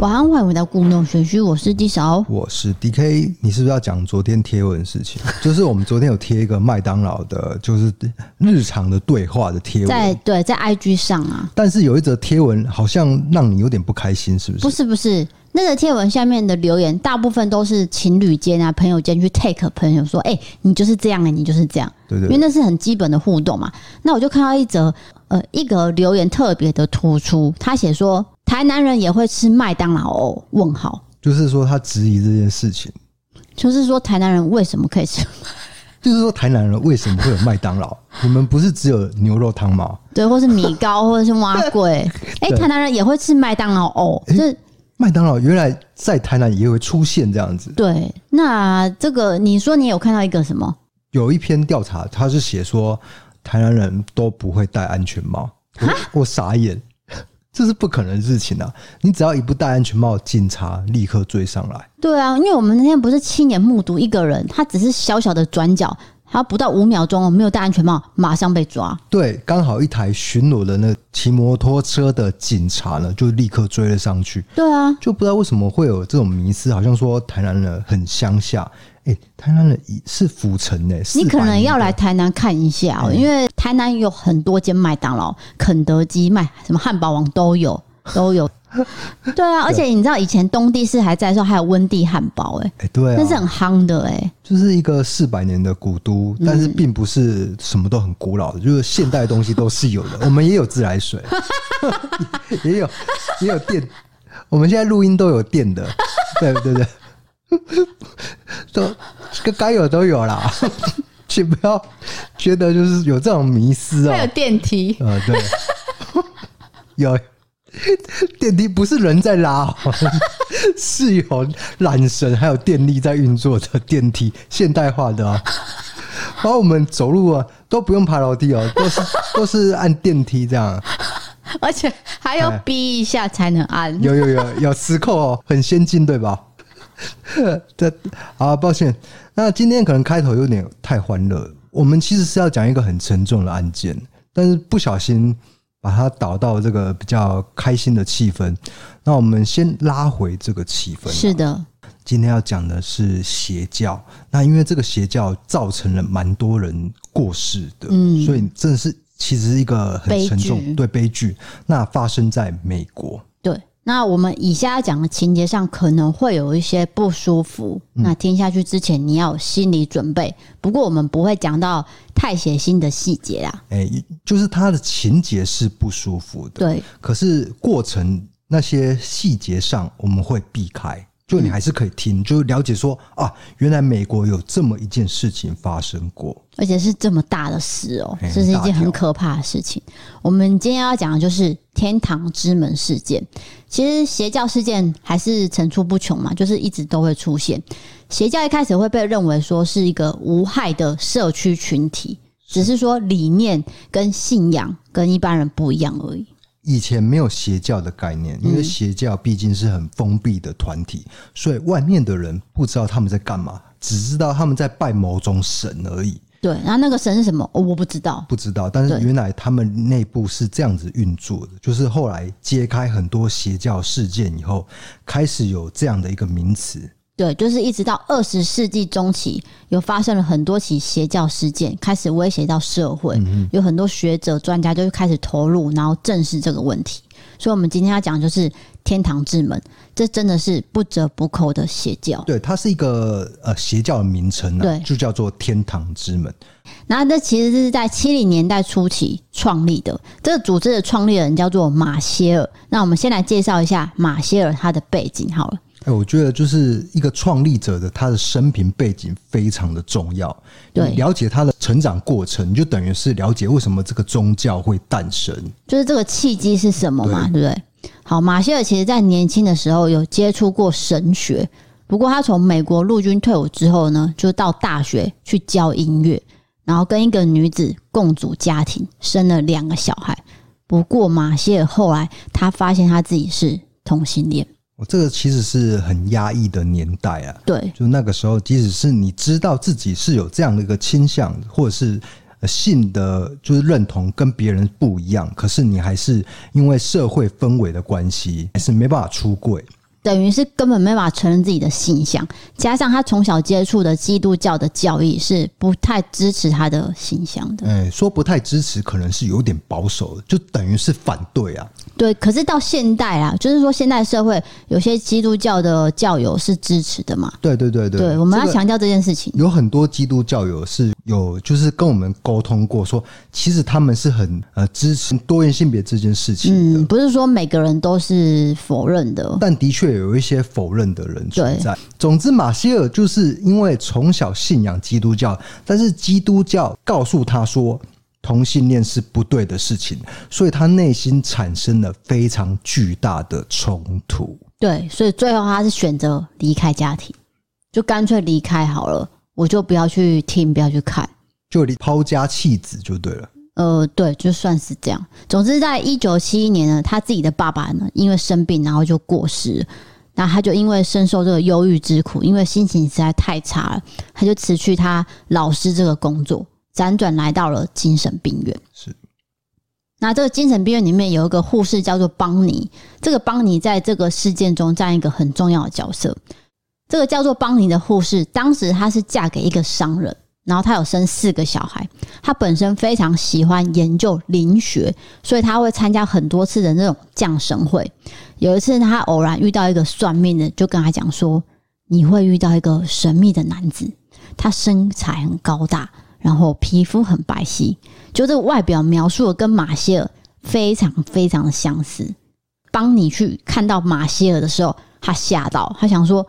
晚安，欢迎回到故弄玄虚，我是 D 嫂，我是 DK。你是不是要讲昨天贴文的事情？就是我们昨天有贴一个麦当劳的，就是日常的对话的贴文，在对在 IG 上啊。但是有一则贴文好像让你有点不开心，是不是？不是不是，那个贴文下面的留言大部分都是情侣间啊、朋友间去 take 朋友说：“哎、欸，你就是这样哎、欸，你就是这样。”对对，对，因为那是很基本的互动嘛。那我就看到一则呃一个留言特别的突出，他写说。台南人也会吃麦当劳哦？问号，就是说他质疑这件事情，就是说台南人为什么可以吃？就是说台南人为什么会有麦当劳？你们不是只有牛肉汤吗？对，或是米糕，或者是蛙粿。哎、欸，台南人也会吃麦当劳哦？这麦当劳原来在台南也会出现这样子。对，那这个你说你有看到一个什么？有一篇调查，他是写说台南人都不会戴安全帽。我，我傻眼。这是不可能的事情啊！你只要一不戴安全帽，警察立刻追上来。对啊，因为我们那天不是亲眼目睹一个人，他只是小小的转角，他不到五秒钟没有戴安全帽，马上被抓。对，刚好一台巡逻的那骑摩托车的警察呢，就立刻追了上去。对啊，就不知道为什么会有这种迷思，好像说台南人很乡下。哎、欸，台南人是府城呢，你可能要来台南看一下哦、喔，因为台南有很多间麦当劳、肯德基、麦什么汉堡王都有，都有。对啊，而且你知道以前东帝市还在的时候，还有温蒂汉堡，哎，对啊，那是很夯的，哎，就是一个四百年的古都，但是并不是什么都很古老的，就是现代的东西都是有的。我们也有自来水，也有也有电，我们现在录音都有电的，对对对。都这个该有都有啦，请不要觉得就是有这种迷思啊。还有电梯，呃，对，有电梯不是人在拉，是有缆绳还有电力在运作的电梯，现代化的啊。然后我们走路啊都不用爬楼梯哦，都是都是按电梯这样，而且还要逼一下才能按。有有有有磁扣哦，很先进对吧？这啊，抱歉。那今天可能开头有点太欢乐。我们其实是要讲一个很沉重的案件，但是不小心把它导到这个比较开心的气氛。那我们先拉回这个气氛。是的，今天要讲的是邪教。那因为这个邪教造成了蛮多人过世的，嗯，所以真的是其实是一个很沉重，对，悲剧。那发生在美国。那我们以下要讲的情节上可能会有一些不舒服，那听下去之前你要有心理准备。不过我们不会讲到太血腥的细节啊。哎，就是它的情节是不舒服的，对。可是过程那些细节上我们会避开。就你还是可以听，就了解说啊，原来美国有这么一件事情发生过，而且是这么大的事哦，这是一件很可怕的事情。我们今天要讲的就是天堂之门事件。其实邪教事件还是层出不穷嘛，就是一直都会出现。邪教一开始会被认为说是一个无害的社区群体，只是说理念跟信仰跟一般人不一样而已。以前没有邪教的概念，因为邪教毕竟是很封闭的团体，所以外面的人不知道他们在干嘛，只知道他们在拜某种神而已。对，然后那个神是什么？我不知道，不知道。但是原来他们内部是这样子运作的，就是后来揭开很多邪教事件以后，开始有这样的一个名词。对，就是一直到二十世纪中期，有发生了很多起邪教事件，开始威胁到社会，有很多学者专家就开始投入，然后正视这个问题。所以，我们今天要讲的就是天堂之门，这真的是不折不扣的邪教。对，它是一个呃邪教的名称呢，对，就叫做天堂之门。那这其实是在七零年代初期创立的，这个组织的创立人叫做马歇尔。那我们先来介绍一下马歇尔他的背景好了。哎，我觉得就是一个创立者的他的生平背景非常的重要。对，了解他的成长过程，就等于是了解为什么这个宗教会诞生，就是这个契机是什么嘛，对不对？好，马歇尔其实在年轻的时候有接触过神学，不过他从美国陆军退伍之后呢，就到大学去教音乐，然后跟一个女子共组家庭，生了两个小孩。不过马歇尔后来他发现他自己是同性恋。这个其实是很压抑的年代啊，对，就那个时候，即使是你知道自己是有这样的一个倾向，或者是性的就是认同跟别人不一样，可是你还是因为社会氛围的关系，还是没办法出柜。等于是根本没办法承认自己的信仰，加上他从小接触的基督教的教义是不太支持他的信仰的。哎，说不太支持，可能是有点保守的，就等于是反对啊。对，可是到现代啊，就是说现代社会有些基督教的教友是支持的嘛。对对对对，对，我们要强调这件事情。有很多基督教友是有，就是跟我们沟通过，说其实他们是很呃支持多元性别这件事情的。嗯，不是说每个人都是否认的，但的确有一些否认的人存在。总之，马歇尔就是因为从小信仰基督教，但是基督教告诉他说。同性恋是不对的事情，所以他内心产生了非常巨大的冲突。对，所以最后他是选择离开家庭，就干脆离开好了，我就不要去听，不要去看，就抛家弃子就对了。呃，对，就算是这样。总之，在一九七一年呢，他自己的爸爸呢，因为生病，然后就过世。那他就因为深受这个忧郁之苦，因为心情实在太差了，他就辞去他老师这个工作。辗转来到了精神病院。是，那这个精神病院里面有一个护士叫做邦尼，这个邦尼在这个事件中占一个很重要的角色。这个叫做邦尼的护士，当时她是嫁给一个商人，然后她有生四个小孩。她本身非常喜欢研究灵学，所以她会参加很多次的那种降神会。有一次，她偶然遇到一个算命的，就跟她讲说：“你会遇到一个神秘的男子，他身材很高大。”然后皮肤很白皙，就这个外表描述的跟马歇尔非常非常的相似。当你去看到马歇尔的时候，他吓到，他想说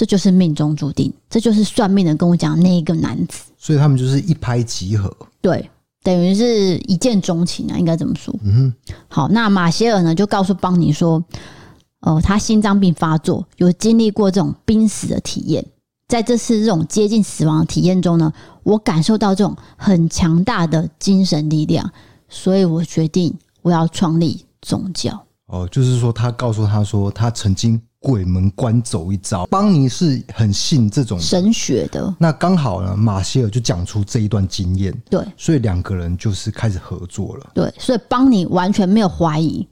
这就是命中注定，这就是算命的跟我讲那一个男子。所以他们就是一拍即合，对，等于是一见钟情啊，应该怎么说？嗯哼。好，那马歇尔呢就告诉邦尼说，呃，他心脏病发作，有经历过这种濒死的体验。在这次这种接近死亡的体验中呢，我感受到这种很强大的精神力量，所以我决定我要创立宗教。哦，就是说他告诉他说，他曾经鬼门关走一遭。邦尼是很信这种神学的，那刚好呢，马歇尔就讲出这一段经验，对，所以两个人就是开始合作了。对，所以邦尼完全没有怀疑，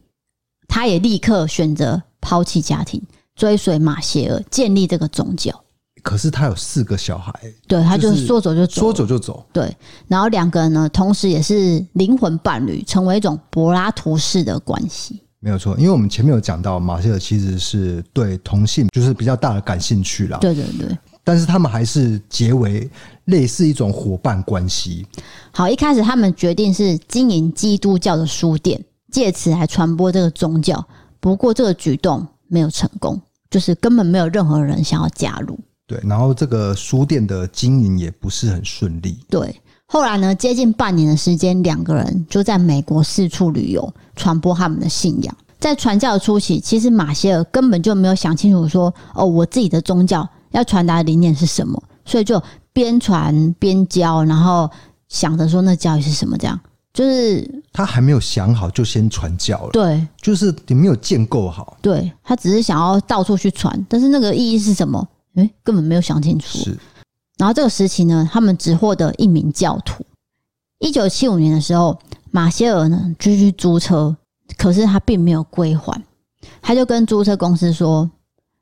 他也立刻选择抛弃家庭，追随马歇尔，建立这个宗教。可是他有四个小孩，对，他就说走就走，说走就走。对，然后两个人呢，同时也是灵魂伴侣，成为一种柏拉图式的关系。没有错，因为我们前面有讲到，马歇尔其实是对同性就是比较大的感兴趣啦。对对对，但是他们还是结为类似一种伙伴关系。好，一开始他们决定是经营基督教的书店，借此来传播这个宗教。不过这个举动没有成功，就是根本没有任何人想要加入。对，然后这个书店的经营也不是很顺利。对，后来呢，接近半年的时间，两个人就在美国四处旅游，传播他们的信仰。在传教的初期，其实马歇尔根本就没有想清楚说，哦，我自己的宗教要传达的理念是什么，所以就边传边教，然后想着说那教育是什么，这样就是他还没有想好就先传教了。对，就是你没有建构好。对，他只是想要到处去传，但是那个意义是什么？诶，根本没有想清楚。是，然后这个时期呢，他们只获得一名教徒。一九七五年的时候，马歇尔呢就去租车，可是他并没有归还。他就跟租车公司说：“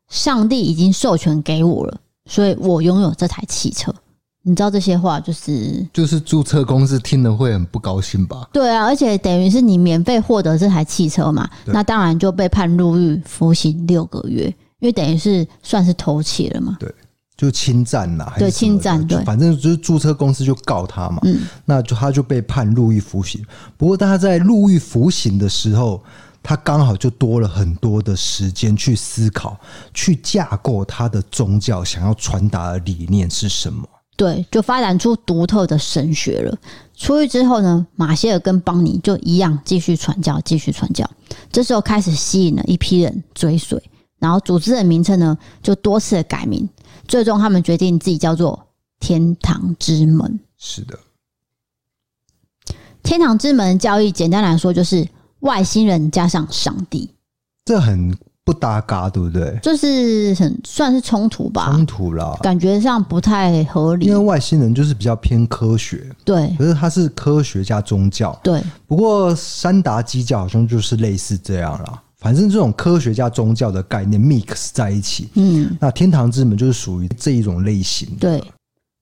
上帝已经授权给我了，所以我拥有这台汽车。”你知道这些话就是就是租车公司听了会很不高兴吧？对啊，而且等于是你免费获得这台汽车嘛，那当然就被判入狱服刑六个月。因为等于是算是偷窃了嘛，对，就侵占啦，对，侵占，对，反正就是注册公司就告他嘛，嗯，那就他就被判入狱服刑。不过他在入狱服刑的时候，他刚好就多了很多的时间去思考，去架构他的宗教想要传达的理念是什么。对，就发展出独特的神学了。出狱之后呢，马歇尔跟邦尼就一样继续传教，继续传教。这时候开始吸引了一批人追随。然后组织的名称呢，就多次的改名，最终他们决定自己叫做天堂之门。是的，天堂之门教义简单来说就是外星人加上上帝，这很不搭嘎，对不对？就是很算是冲突吧，冲突啦，感觉上不太合理。因为外星人就是比较偏科学，对，可是他是科学加宗教，对。不过三达基教好像就是类似这样啦。反正这种科学家宗教的概念 mix 在一起，嗯，那天堂之门就是属于这一种类型。对，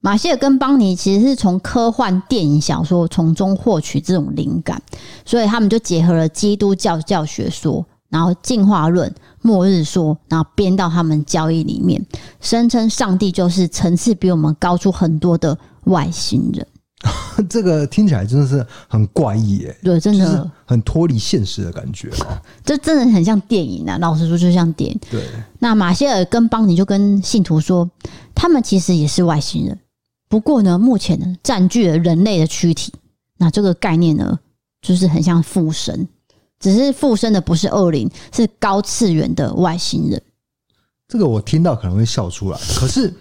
马歇尔跟邦尼其实是从科幻电影小说从中获取这种灵感，所以他们就结合了基督教教学说，然后进化论、末日说，然后编到他们交易里面，声称上帝就是层次比我们高出很多的外星人。这个听起来真的是很怪异耶，对，真的很脱离现实的感觉啊，这真的很像电影啊！老实说，就像电影。对，那马歇尔跟邦尼就跟信徒说，他们其实也是外星人，不过呢，目前呢占据了人类的躯体。那这个概念呢，就是很像附身，只是附身的不是恶灵，是高次元的外星人。这个我听到可能会笑出来，可是。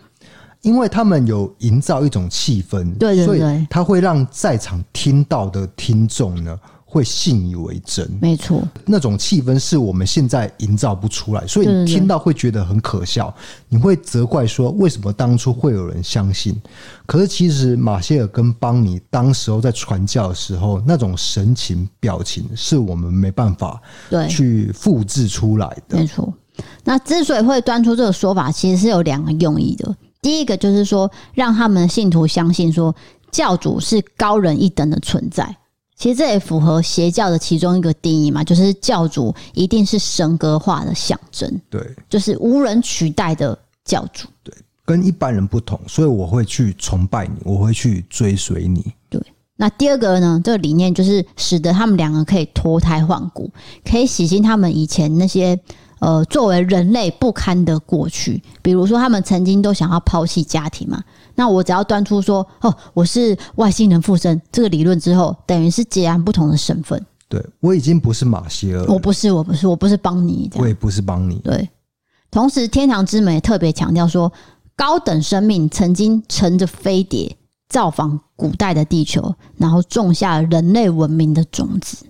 因为他们有营造一种气氛，对对对，所以他会让在场听到的听众呢会信以为真。没错，那种气氛是我们现在营造不出来，所以你听到会觉得很可笑，你会责怪说为什么当初会有人相信？可是其实马歇尔跟邦尼当时候在传教的时候，那种神情表情是我们没办法对去复制出来的。没错，那之所以会端出这个说法，其实是有两个用意的。第一个就是说，让他们的信徒相信说教主是高人一等的存在。其实这也符合邪教的其中一个定义嘛，就是教主一定是神格化的象征，对，就是无人取代的教主，对，跟一般人不同，所以我会去崇拜你，我会去追随你。对，那第二个呢，这个理念就是使得他们两个可以脱胎换骨，可以洗清他们以前那些。呃，作为人类不堪的过去，比如说他们曾经都想要抛弃家庭嘛，那我只要端出说哦，我是外星人附身这个理论之后，等于是截然不同的身份。对，我已经不是马歇尔，我不是，我不是，我不是邦尼，我也不是邦尼。对，同时天堂之门也特别强调说，高等生命曾经乘着飞碟造访古代的地球，然后种下人类文明的种子。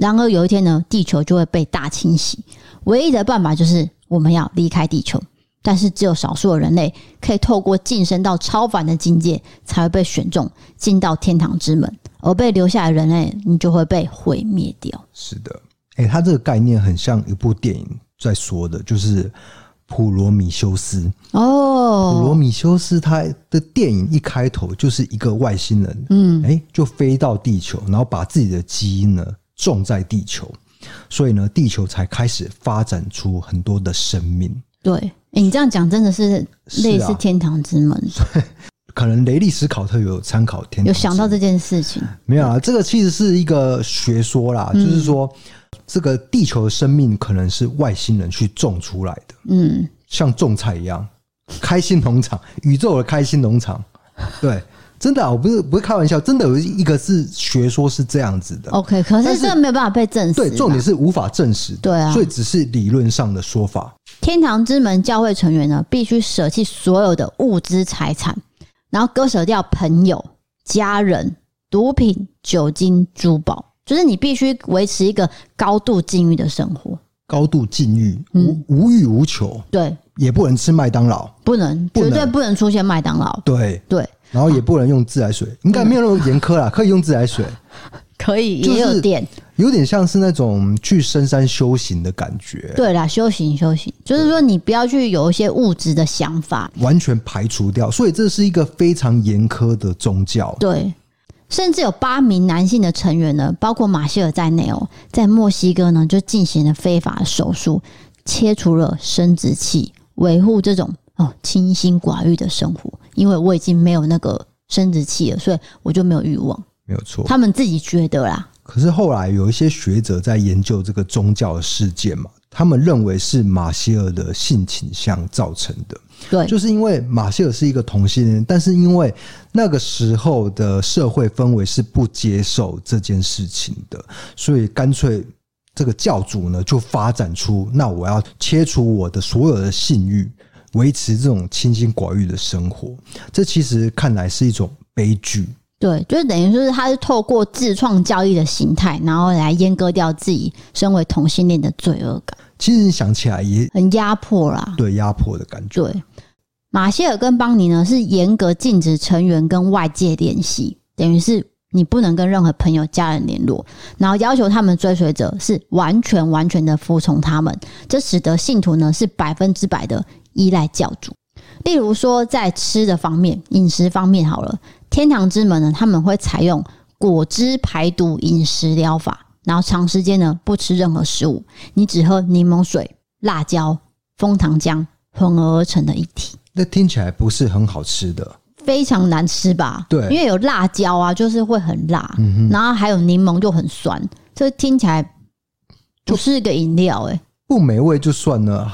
然而有一天呢，地球就会被大清洗。唯一的办法就是我们要离开地球，但是只有少数的人类可以透过晋升到超凡的境界，才会被选中进到天堂之门，而被留下的人类，你就会被毁灭掉。是的，诶、欸，他这个概念很像一部电影在说的，就是《普罗米修斯》哦，《普罗米修斯》他的电影一开头就是一个外星人，嗯，诶、欸，就飞到地球，然后把自己的基因呢种在地球。所以呢，地球才开始发展出很多的生命。对，欸、你这样讲真的是类似天堂之门。啊、可能雷利斯考特有参考天，有想到这件事情。没有啊，这个其实是一个学说啦，嗯、就是说这个地球的生命可能是外星人去种出来的。嗯，像种菜一样，开心农场，宇宙的开心农场。对。真的、啊，我不是不是开玩笑，真的有一个是学说是这样子的。OK，可是这个没有办法被证实。对，重点是无法证实。对啊，所以只是理论上的说法。天堂之门教会成员呢，必须舍弃所有的物资财产，然后割舍掉朋友、家人、毒品、酒精、珠宝，就是你必须维持一个高度禁欲的生活。高度禁欲，无无欲无求。对，也不能吃麦当劳，不能，绝对不能出现麦当劳。对对。然后也不能用自来水，应该没有那么严苛啦，可以用自来水，可以也有电，有点像是那种去深山修行的感觉。对啦，修行修行，就是说你不要去有一些物质的想法，完全排除掉。所以这是一个非常严苛的宗教。对，甚至有八名男性的成员呢，包括马歇尔在内哦，在墨西哥呢就进行了非法的手术，切除了生殖器，维护这种。哦，清心寡欲的生活，因为我已经没有那个生殖器了，所以我就没有欲望。没有错，他们自己觉得啦。可是后来有一些学者在研究这个宗教的事件嘛，他们认为是马歇尔的性倾向造成的。对，就是因为马歇尔是一个同性恋，但是因为那个时候的社会氛围是不接受这件事情的，所以干脆这个教主呢就发展出，那我要切除我的所有的性欲。维持这种清心寡欲的生活，这其实看来是一种悲剧。对，就是等于说是他是透过自创教义的形态，然后来阉割掉自己身为同性恋的罪恶感。其实想起来也很压迫啦，对，压迫的感觉。对，马歇尔跟邦尼呢是严格禁止成员跟外界联系，等于是你不能跟任何朋友、家人联络，然后要求他们追随者是完全完全的服从他们，这使得信徒呢是百分之百的依赖教主。例如说，在吃的方面、饮食方面，好了，天堂之门呢，他们会采用果汁排毒饮食疗法，然后长时间呢不吃任何食物，你只喝柠檬水、辣椒、枫糖浆混合而成的一体。那听起来不是很好吃的。非常难吃吧？对，因为有辣椒啊，就是会很辣，嗯哼，然后还有柠檬就很酸，这听起来不是一个饮料哎、欸，不美味就算了，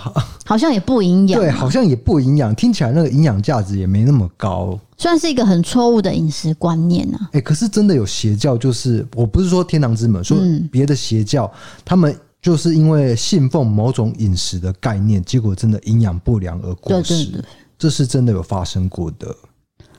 好像也不营养，对，好像也不营养，听起来那个营养价值也没那么高，算是一个很错误的饮食观念啊。哎、欸，可是真的有邪教，就是我不是说天堂之门，说别的邪教，他们就是因为信奉某种饮食的概念，结果真的营养不良而过世，这是真的有发生过的。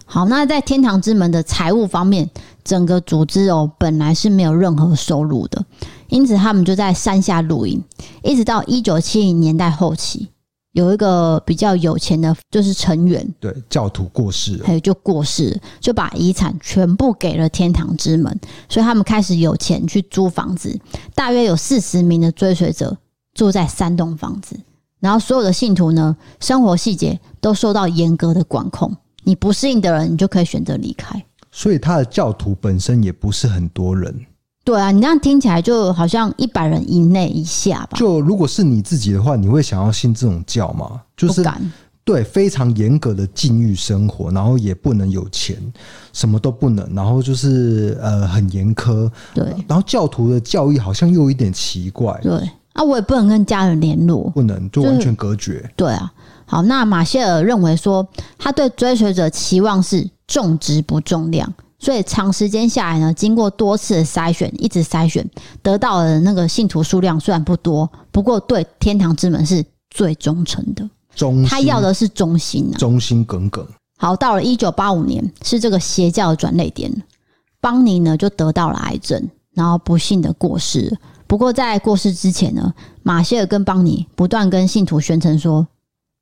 好，那在天堂之门的财务方面，整个组织哦本来是没有任何收入的，因此他们就在山下露营，一直到一九七零年代后期，有一个比较有钱的，就是成员，对，教徒过世了，还有就过世，就把遗产全部给了天堂之门，所以他们开始有钱去租房子，大约有四十名的追随者住在三栋房子，然后所有的信徒呢，生活细节都受到严格的管控。你不适应的人，你就可以选择离开。所以他的教徒本身也不是很多人。对啊，你这样听起来就好像一百人以内以下吧。就如果是你自己的话，你会想要信这种教吗？就是对非常严格的禁欲生活，然后也不能有钱，什么都不能，然后就是呃很严苛。对，然后教徒的教义好像又有一点奇怪。对啊，我也不能跟家人联络，不能就完全隔绝。对啊。好，那马歇尔认为说，他对追随者期望是重质不重量，所以长时间下来呢，经过多次的筛选，一直筛选，得到的那个信徒数量虽然不多，不过对天堂之门是最忠诚的。忠，他要的是忠心啊，忠心耿耿。好，到了一九八五年，是这个邪教的转捩点，邦尼呢就得到了癌症，然后不幸的过世。不过在过世之前呢，马歇尔跟邦尼不断跟信徒宣称说。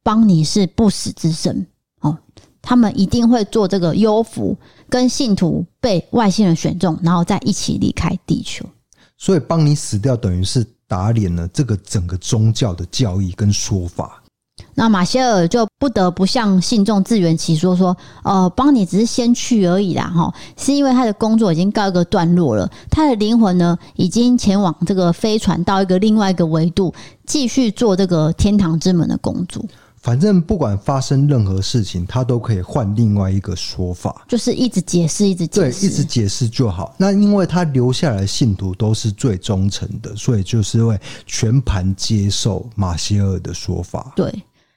邦尼是不死之身哦，他们一定会做这个幽浮，跟信徒被外星人选中，然后再一起离开地球。所以帮你死掉，等于是打脸了这个整个宗教的教义跟说法。那马歇尔就不得不向信众自圆其说，说：“呃，邦尼只是先去而已啦，哈，是因为他的工作已经告一个段落了，他的灵魂呢，已经前往这个飞船到一个另外一个维度，继续做这个天堂之门的工作。”反正不管发生任何事情，他都可以换另外一个说法，就是一直解释，一直解释，对，一直解释就好。那因为他留下来的信徒都是最忠诚的，所以就是会全盘接受马歇尔的说法。对，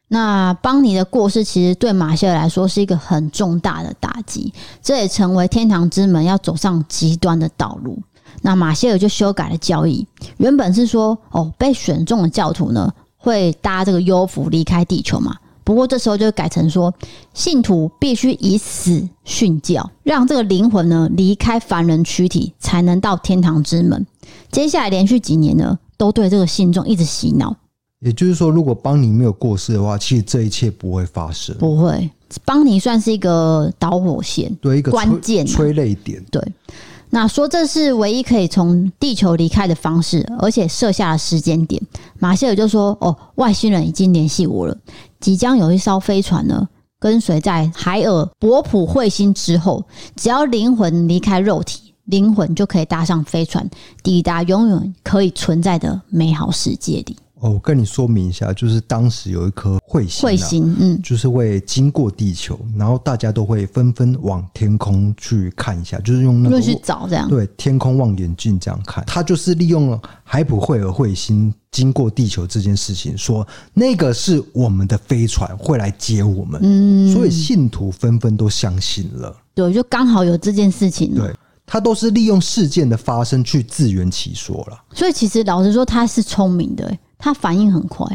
那邦尼的过世其实对马歇尔来说是一个很重大的打击，这也成为天堂之门要走上极端的道路。那马歇尔就修改了教义，原本是说，哦，被选中的教徒呢，会搭这个幽浮离开地球嘛？不过这时候就改成说，信徒必须以死殉教，让这个灵魂呢离开凡人躯体，才能到天堂之门。接下来连续几年呢，都对这个信众一直洗脑。也就是说，如果邦尼没有过世的话，其实这一切不会发生。不会，邦尼算是一个导火线，对，一个关键催泪点，对。那说这是唯一可以从地球离开的方式，而且设下了时间点。马歇尔就说：“哦，外星人已经联系我了，即将有一艘飞船呢，跟随在海尔博普彗星之后，只要灵魂离开肉体，灵魂就可以搭上飞船，抵达永远可以存在的美好世界里。”哦，我跟你说明一下，就是当时有一颗彗星，彗星，嗯，就是会经过地球，然后大家都会纷纷往天空去看一下，就是用那个去找这样，对，天空望远镜这样看。他就是利用了海普惠尔彗星经过地球这件事情，说那个是我们的飞船会来接我们，嗯，所以信徒纷纷都相信了。对，就刚好有这件事情。对。他都是利用事件的发生去自圆其说了，所以其实老实说，他是聪明的，他反应很快。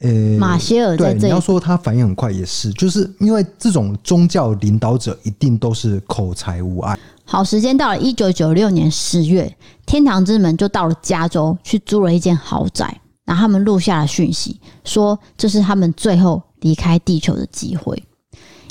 呃、欸，马歇尔在这，你要说他反应很快也是，就是因为这种宗教领导者一定都是口才无碍。好，时间到了一九九六年十月，天堂之门就到了加州去租了一间豪宅，然后他们录下了讯息，说这是他们最后离开地球的机会。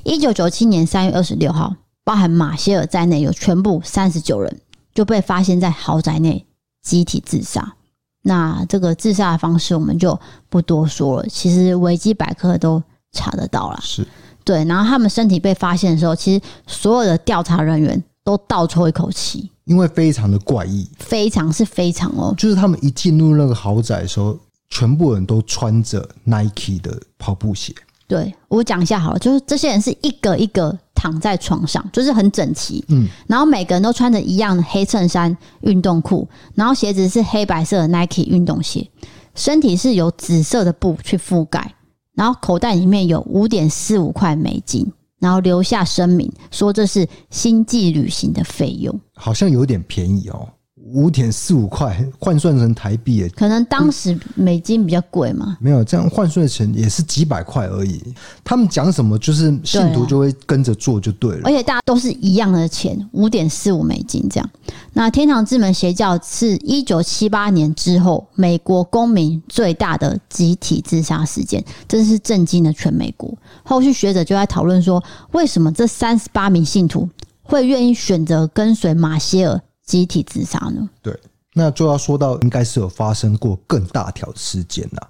一九九七年三月二十六号。包含马歇尔在内，有全部三十九人就被发现在豪宅内集体自杀。那这个自杀的方式我们就不多说了，其实维基百科都查得到了。是对，然后他们身体被发现的时候，其实所有的调查人员都倒抽一口气，因为非常的怪异，非常是非常哦，就是他们一进入那个豪宅的时候，全部人都穿着 Nike 的跑步鞋。对，我讲一下好了，就是这些人是一个一个躺在床上，就是很整齐，嗯，然后每个人都穿着一样的黑衬衫、运动裤，然后鞋子是黑白色的 Nike 运动鞋，身体是由紫色的布去覆盖，然后口袋里面有五点四五块美金，然后留下声明说这是星际旅行的费用，好像有点便宜哦。五点四五块换算成台币，可能当时美金比较贵嘛？没有这样换算成也是几百块而已。他们讲什么，就是信徒就会跟着做就对了。而且大家都是一样的钱，五点四五美金这样。那天堂之门邪教是一九七八年之后美国公民最大的集体自杀事件，真是震惊了全美国。后续学者就在讨论说，为什么这三十八名信徒会愿意选择跟随马歇尔？集体自杀呢？对，那就要说到应该是有发生过更大条事件呐，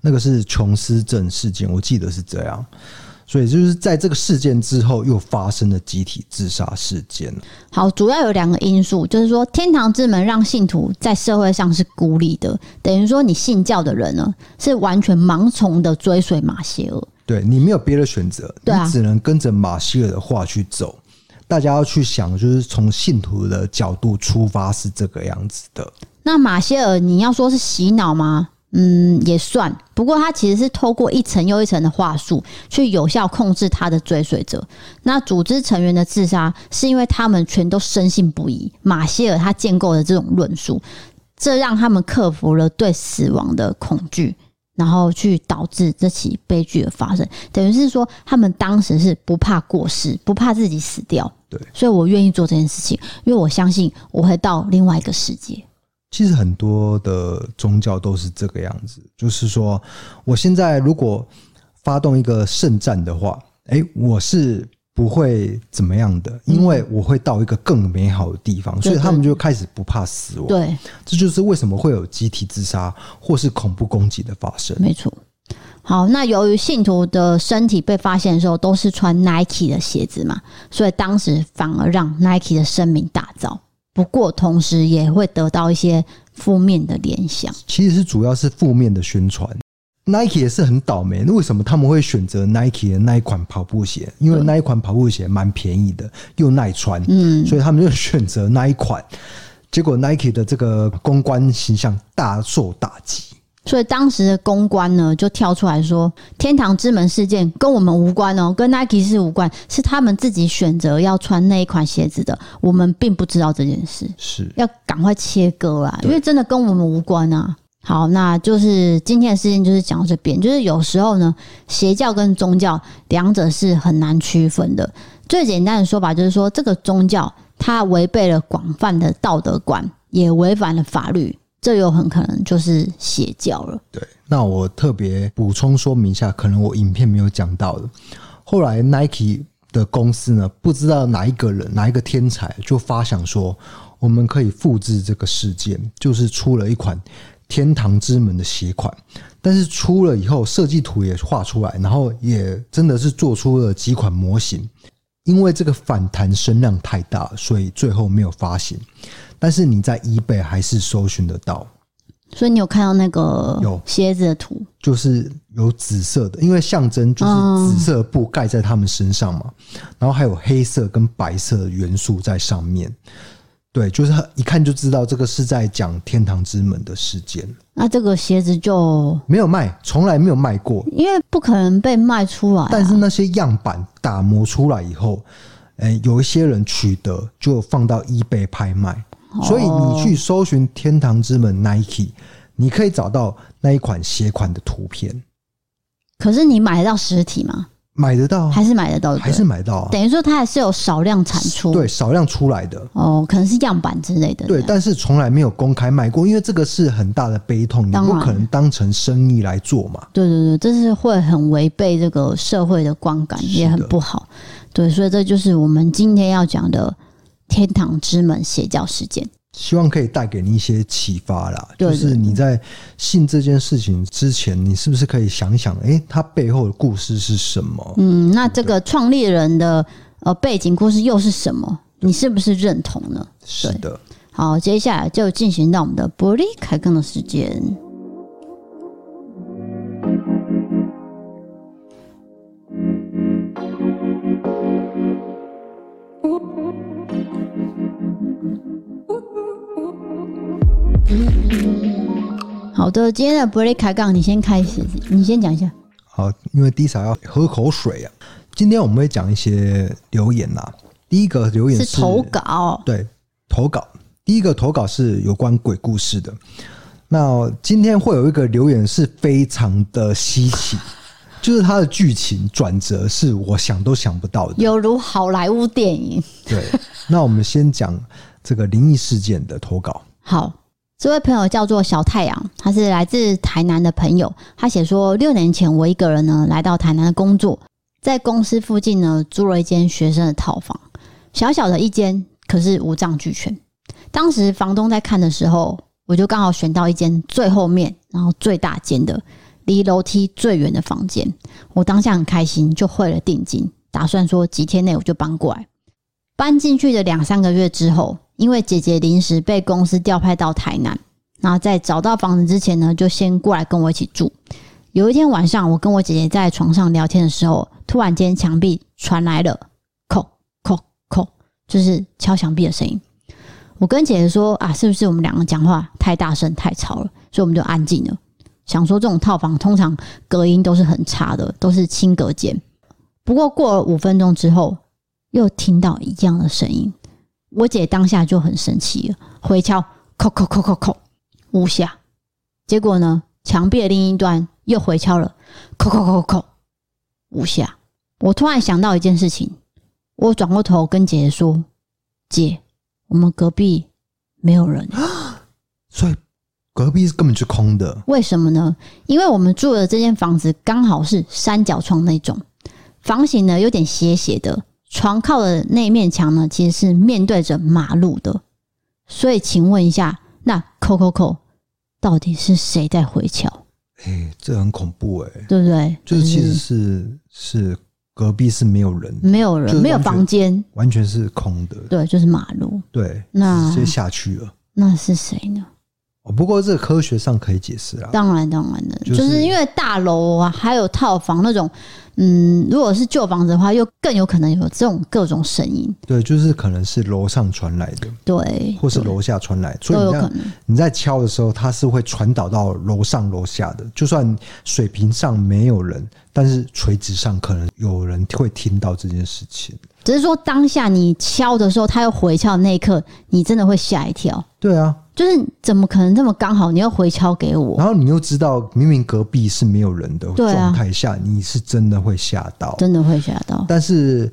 那个是琼斯镇事件，我记得是这样。所以就是在这个事件之后，又发生了集体自杀事件。好，主要有两个因素，就是说天堂之门让信徒在社会上是孤立的，等于说你信教的人呢是完全盲从的追随马歇尔，对你没有别的选择，你只能跟着马歇尔的话去走。大家要去想，就是从信徒的角度出发是这个样子的。那马歇尔，你要说是洗脑吗？嗯，也算。不过他其实是透过一层又一层的话术，去有效控制他的追随者。那组织成员的自杀，是因为他们全都深信不疑马歇尔他建构的这种论述，这让他们克服了对死亡的恐惧。然后去导致这起悲剧的发生，等于是说他们当时是不怕过世，不怕自己死掉。对，所以我愿意做这件事情，因为我相信我会到另外一个世界。其实很多的宗教都是这个样子，就是说，我现在如果发动一个圣战的话，哎，我是。不会怎么样的，因为我会到一个更美好的地方，所以他们就开始不怕死亡。对，这就是为什么会有集体自杀或是恐怖攻击的发生。没错。好，那由于信徒的身体被发现的时候都是穿 Nike 的鞋子嘛，所以当时反而让 Nike 的声名大噪。不过，同时也会得到一些负面的联想。其实是主要是负面的宣传。Nike 也是很倒霉，那为什么他们会选择 Nike 的那一款跑步鞋？因为那一款跑步鞋蛮便宜的，又耐穿，嗯，所以他们就选择那一款。结果 Nike 的这个公关形象大受打击，所以当时的公关呢就跳出来说：“天堂之门事件跟我们无关哦，跟 Nike 是无关，是他们自己选择要穿那一款鞋子的，我们并不知道这件事，是要赶快切割啦，因为真的跟我们无关啊。”好，那就是今天的事情，就是讲到这边。就是有时候呢，邪教跟宗教两者是很难区分的。最简单的说法就是说，这个宗教它违背了广泛的道德观，也违反了法律，这有很可能就是邪教了。对，那我特别补充说明一下，可能我影片没有讲到的。后来 Nike 的公司呢，不知道哪一个人，哪一个天才，就发想说，我们可以复制这个事件，就是出了一款。天堂之门的鞋款，但是出了以后，设计图也画出来，然后也真的是做出了几款模型。因为这个反弹声量太大，所以最后没有发行。但是你在 eBay 还是搜寻得到。所以你有看到那个有鞋子的图，就是有紫色的，因为象征就是紫色布盖在他们身上嘛。然后还有黑色跟白色的元素在上面。对，就是一看就知道这个是在讲天堂之门的事件。那这个鞋子就没有卖，从来没有卖过，因为不可能被卖出来啊。但是那些样板打磨出来以后，诶，有一些人取得就放到 eBay 拍卖，所以你去搜寻天堂之门 Nike，你可以找到那一款鞋款的图片。可是你买得到实体吗？买得到，还是买得到？还是买得到啊？等于说它还是有少量产出，对，少量出来的哦，可能是样板之类的。对，但是从来没有公开卖过，因为这个是很大的悲痛，你不可能当成生意来做嘛。对对对，这是会很违背这个社会的观感，也很不好。对，所以这就是我们今天要讲的天堂之门邪教事件。希望可以带给你一些启发啦。就是你在信这件事情之前，你是不是可以想想，哎、欸，它背后的故事是什么？嗯，那这个创立人的呃背景故事又是什么？你是不是认同呢？是的。好，接下来就进行到我们的玻璃开更的时间。好的，今天的 break 开杠，你先开始，你先讲一下。好，因为 Disa 要喝口水啊。今天我们会讲一些留言呐。第一个留言是，是投稿，对，投稿。第一个投稿是有关鬼故事的。那今天会有一个留言是非常的稀奇，就是它的剧情转折是我想都想不到的，犹如好莱坞电影。对，那我们先讲这个灵异事件的投稿。好。这位朋友叫做小太阳，他是来自台南的朋友。他写说，六年前我一个人呢来到台南的工作，在公司附近呢租了一间学生的套房，小小的一间，可是五脏俱全。当时房东在看的时候，我就刚好选到一间最后面，然后最大间的，离楼梯最远的房间。我当下很开心，就汇了定金，打算说几天内我就搬过来。搬进去的两三个月之后。因为姐姐临时被公司调派到台南，然后在找到房子之前呢，就先过来跟我一起住。有一天晚上，我跟我姐姐在床上聊天的时候，突然间墙壁传来了“叩叩叩”，就是敲墙壁的声音。我跟姐姐说：“啊，是不是我们两个讲话太大声、太吵了？”所以我们就安静了。想说这种套房通常隔音都是很差的，都是轻隔间。不过过了五分钟之后，又听到一样的声音。我姐当下就很生气了，回敲，叩叩叩叩叩，五下。结果呢，墙壁的另一端又回敲了，叩叩叩叩，五下。我突然想到一件事情，我转过头跟姐姐说：“姐，我们隔壁没有人，所以隔壁是根本就空的。为什么呢？因为我们住的这间房子刚好是三角窗那种，房型呢有点斜斜的。”床靠的那一面墙呢，其实是面对着马路的。所以，请问一下，那叩叩叩到底是谁在回敲？哎、欸，这很恐怖哎、欸，对不对？就是其实是是隔壁是没有人，没有人，没有房间，完全是空的。对，就是马路。对，那直接下去了。那是谁呢？哦，不过这个科学上可以解释啊。当然，当然的，就是、就是因为大楼啊，还有套房那种。嗯，如果是旧房子的话，又更有可能有这种各种声音。对，就是可能是楼上传来的，对，或是楼下传来，所以都有可能。你在敲的时候，它是会传导到楼上楼下的。就算水平上没有人，但是垂直上可能有人会听到这件事情。只是说当下你敲的时候，它又回敲的那一刻，你真的会吓一跳。对啊。就是怎么可能这么刚好？你要回敲给我，然后你又知道明明隔壁是没有人的状态下，你是真的会吓到，真的会吓到。但是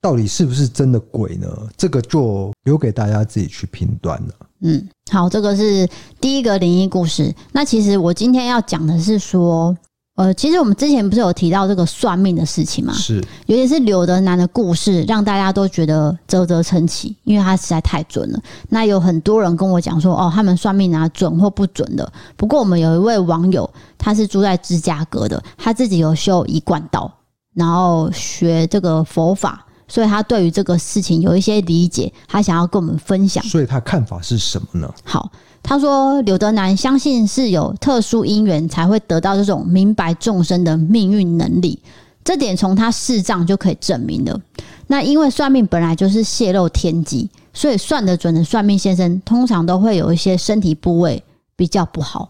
到底是不是真的鬼呢？这个就留给大家自己去评断了。嗯，好，这个是第一个灵异故事。那其实我今天要讲的是说。呃，其实我们之前不是有提到这个算命的事情吗？是，尤其是柳德南的故事，让大家都觉得啧啧称奇，因为他实在太准了。那有很多人跟我讲说，哦，他们算命啊准或不准的。不过我们有一位网友，他是住在芝加哥的，他自己有修一贯道，然后学这个佛法，所以他对于这个事情有一些理解，他想要跟我们分享。所以他看法是什么呢？好。他说：“柳德南相信是有特殊因缘才会得到这种明白众生的命运能力，这点从他视障就可以证明了。那因为算命本来就是泄露天机，所以算得准的算命先生通常都会有一些身体部位比较不好。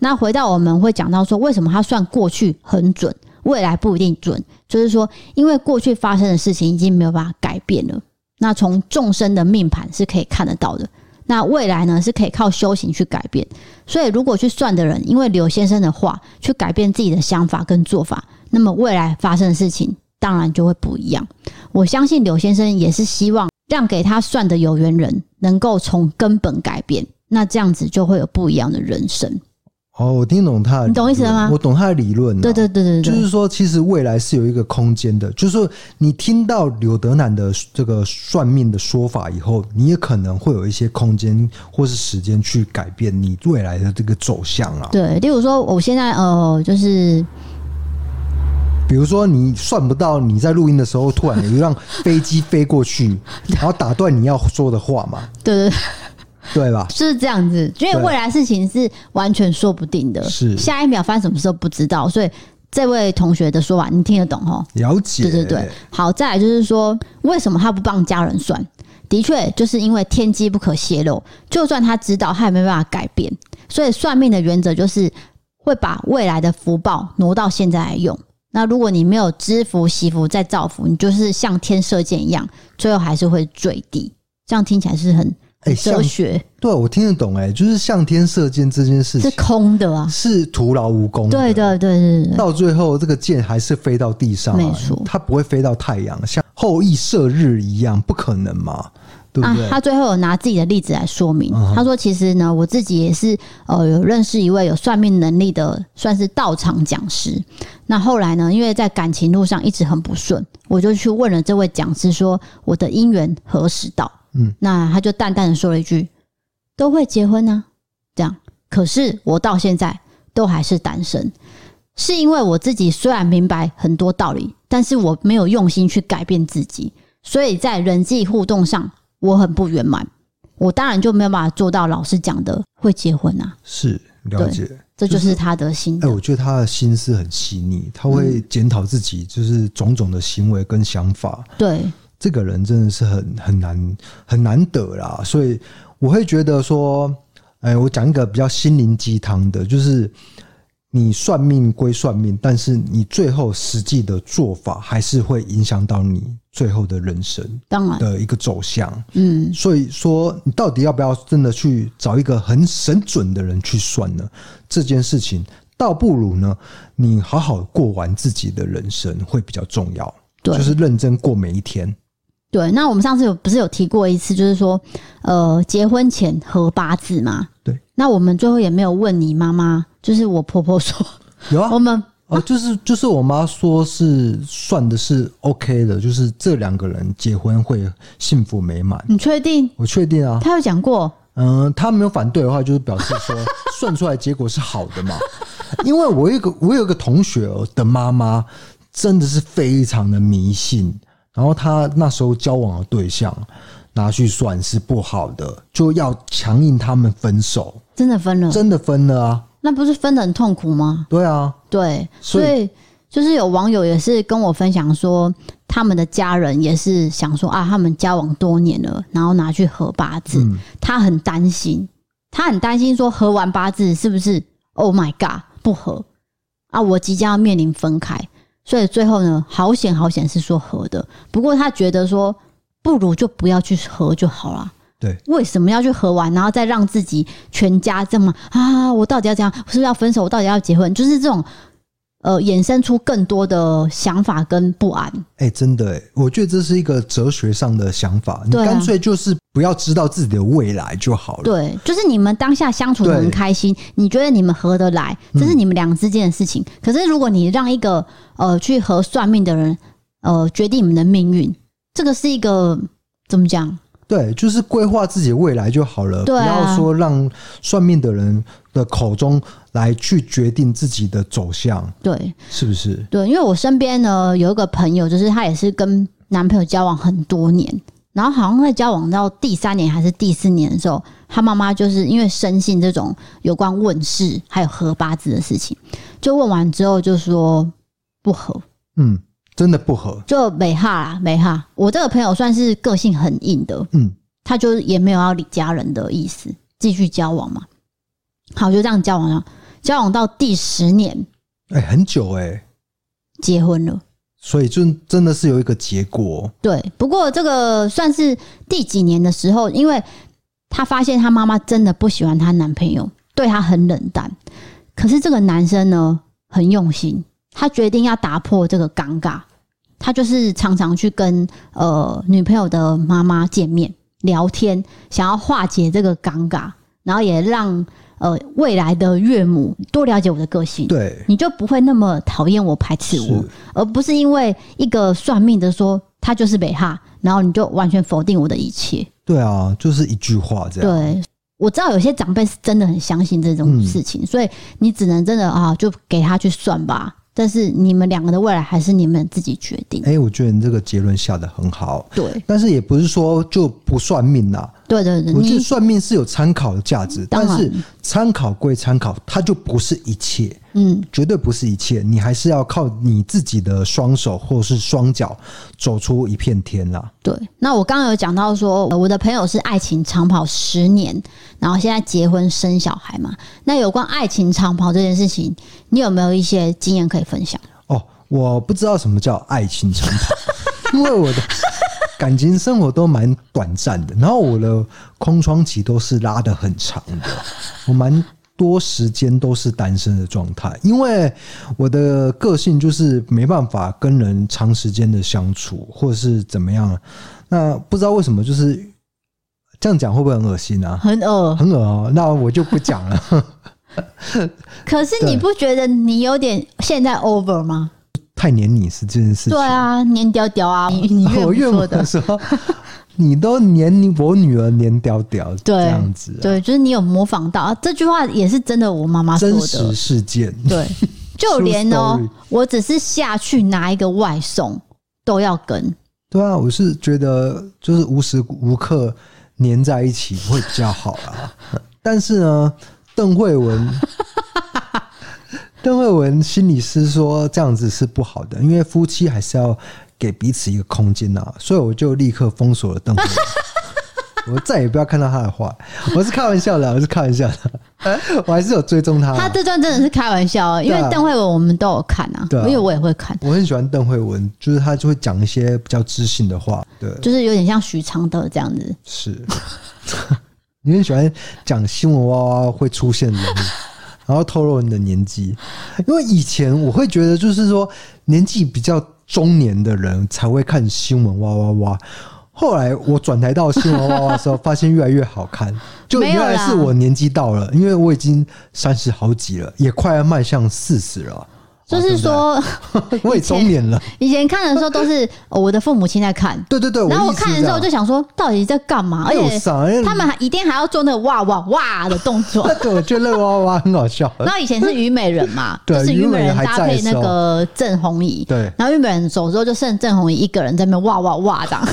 那回到我们会讲到说，为什么他算过去很准，未来不一定准，就是说因为过去发生的事情已经没有办法改变了。那从众生的命盘是可以看得到的。”那未来呢，是可以靠修行去改变，所以如果去算的人，因为柳先生的话去改变自己的想法跟做法，那么未来发生的事情当然就会不一样。我相信柳先生也是希望让给他算的有缘人能够从根本改变，那这样子就会有不一样的人生。哦，我听懂他的，你懂意思了吗？我懂他的理论。对对对对，就是说，其实未来是有一个空间的。就是说，你听到柳德南的这个算命的说法以后，你也可能会有一些空间或是时间去改变你未来的这个走向啊。对，例如说，我现在呃，就是，比如说，你算不到你在录音的时候突然有一辆飞机飞过去，然后打断你要说的话嘛？对对对。对吧？是这样子，因为未来事情是完全说不定的，是下一秒发生什么事都不知道，所以这位同学的说法你听得懂哦？了解，对对对。好，再来就是说，为什么他不帮家人算？的确，就是因为天机不可泄露，就算他知道，他也没办法改变。所以算命的原则就是会把未来的福报挪到现在来用。那如果你没有知福、惜福、再造福，你就是像天射箭一样，最后还是会坠地。这样听起来是很。哎，哲学对我听得懂哎，就是向天射箭这件事情是空的啊，是徒劳无功的。对对对对对，到最后这个箭还是飞到地上，没错，它不会飞到太阳，像后羿射日一样，不可能嘛，对不对？啊，他最后有拿自己的例子来说明，他说：“其实呢，我自己也是呃，有认识一位有算命能力的，算是道场讲师。那后来呢，因为在感情路上一直很不顺，我就去问了这位讲师，说我的姻缘何时到？”嗯，那他就淡淡的说了一句：“都会结婚呢。”这样，可是我到现在都还是单身，是因为我自己虽然明白很多道理，但是我没有用心去改变自己，所以在人际互动上我很不圆满。我当然就没有办法做到老师讲的会结婚啊。是了解，这就是他的心。哎、就是欸，我觉得他的心思很细腻，他会检讨自己，就是种种的行为跟想法。嗯、对。这个人真的是很很难很难得啦，所以我会觉得说，哎，我讲一个比较心灵鸡汤的，就是你算命归算命，但是你最后实际的做法还是会影响到你最后的人生，当然的一个走向。嗯，所以说你到底要不要真的去找一个很神准的人去算呢？这件事情倒不如呢，你好好过完自己的人生会比较重要，对，就是认真过每一天。对，那我们上次有不是有提过一次，就是说，呃，结婚前合八字嘛？对。那我们最后也没有问你妈妈，就是我婆婆说有啊，我们哦，就是就是我妈说是算的是 OK 的，就是这两个人结婚会幸福美满。你确定？我确定啊。她有讲过？嗯，她没有反对的话，就是表示说 算出来结果是好的嘛。因为我有一个我有一个同学的妈妈真的是非常的迷信。然后他那时候交往的对象拿去算是不好的，就要强硬他们分手。真的分了？真的分了啊！那不是分的很痛苦吗？对啊，对，所以，就是有网友也是跟我分享说，他们的家人也是想说啊，他们交往多年了，然后拿去合八字，嗯、他很担心，他很担心说合完八字是不是？Oh my god，不合啊！我即将要面临分开。所以最后呢，好险好险是说和的。不过他觉得说，不如就不要去和就好了。对，为什么要去和完，然后再让自己全家这么啊？我到底要这样？我是不是要分手？我到底要结婚？就是这种。呃，衍生出更多的想法跟不安。哎、欸，真的，哎，我觉得这是一个哲学上的想法。你干脆就是不要知道自己的未来就好了。对，就是你们当下相处的很开心，你觉得你们合得来，这是你们俩之间的事情。嗯、可是如果你让一个呃去和算命的人呃决定你们的命运，这个是一个怎么讲？对，就是规划自己未来就好了，对啊，不要说让算命的人的口中来去决定自己的走向。对，是不是？对，因为我身边呢有一个朋友，就是她也是跟男朋友交往很多年，然后好像在交往到第三年还是第四年的时候，她妈妈就是因为深信这种有关问事还有合八字的事情，就问完之后就说不合。嗯。真的不合，就没哈啦，没哈。我这个朋友算是个性很硬的，嗯，他就也没有要理家人的意思，继续交往嘛。好，就这样交往了，交往到第十年，哎、欸，很久哎、欸，结婚了。所以就真的是有一个结果。对，不过这个算是第几年的时候，因为她发现她妈妈真的不喜欢她男朋友，对她很冷淡。可是这个男生呢，很用心，他决定要打破这个尴尬。他就是常常去跟呃女朋友的妈妈见面聊天，想要化解这个尴尬，然后也让呃未来的岳母多了解我的个性，对，你就不会那么讨厌我、排斥我，而不是因为一个算命的说他就是北哈，然后你就完全否定我的一切。对啊，就是一句话这样。对，我知道有些长辈是真的很相信这种事情，嗯、所以你只能真的啊，就给他去算吧。但是你们两个的未来还是你们自己决定。哎、欸，我觉得你这个结论下得很好。对，但是也不是说就不算命啦。对对对，我觉得算命是有参考的价值，但是参考归参考，它就不是一切。嗯，绝对不是一切，你还是要靠你自己的双手或是双脚走出一片天啦。对，那我刚刚有讲到说，我的朋友是爱情长跑十年，然后现在结婚生小孩嘛。那有关爱情长跑这件事情，你有没有一些经验可以分享？哦，我不知道什么叫爱情长跑，因为我的。感情生活都蛮短暂的，然后我的空窗期都是拉的很长的，我蛮多时间都是单身的状态，因为我的个性就是没办法跟人长时间的相处，或者是怎么样。那不知道为什么，就是这样讲会不会很恶心啊？很恶，很恶哦。那我就不讲了。可是你不觉得你有点现在 over 吗？太黏你是这件事情，对啊，黏屌屌啊！你你岳母说的，说 你都黏你我女儿黏屌屌，这样子，对，就是你有模仿到啊这句话也是真的，我妈妈说的。真实事件，对，就连哦，我只是下去拿一个外送都要跟，对啊，我是觉得就是无时无刻黏在一起会比较好啊，但是呢，邓慧文。邓惠文心理师说这样子是不好的，因为夫妻还是要给彼此一个空间呐，所以我就立刻封锁了邓惠文，我再也不要看到他的话。我是开玩笑的，我是开玩笑的，我还是有追踪他。他这段真的是开玩笑，因为邓惠文我们都有看啊，对，因为我也会看。我很喜欢邓惠文，就是他就会讲一些比较知性的话，对，就是有点像许常德这样子。是，你很喜欢讲新闻娃娃会出现的。然后透露你的年纪，因为以前我会觉得，就是说年纪比较中年的人才会看新闻哇哇哇。后来我转台到新闻哇哇的时候，发现越来越好看，就原来是我年纪到了，因为我已经三十好几了，也快要迈向四十了。就是说，我也中年了。以前看的时候都是我的父母亲在看，对对对。然后我看的时候就想说，到底在干嘛？而且他们还一定还要做那个哇哇哇的动作。对，我觉得那个哇哇很好笑。然后以前是虞美人嘛，就是虞美人搭配那个郑红怡。对。然后虞美人走之后，就剩郑红怡一个人在那边哇哇哇这样，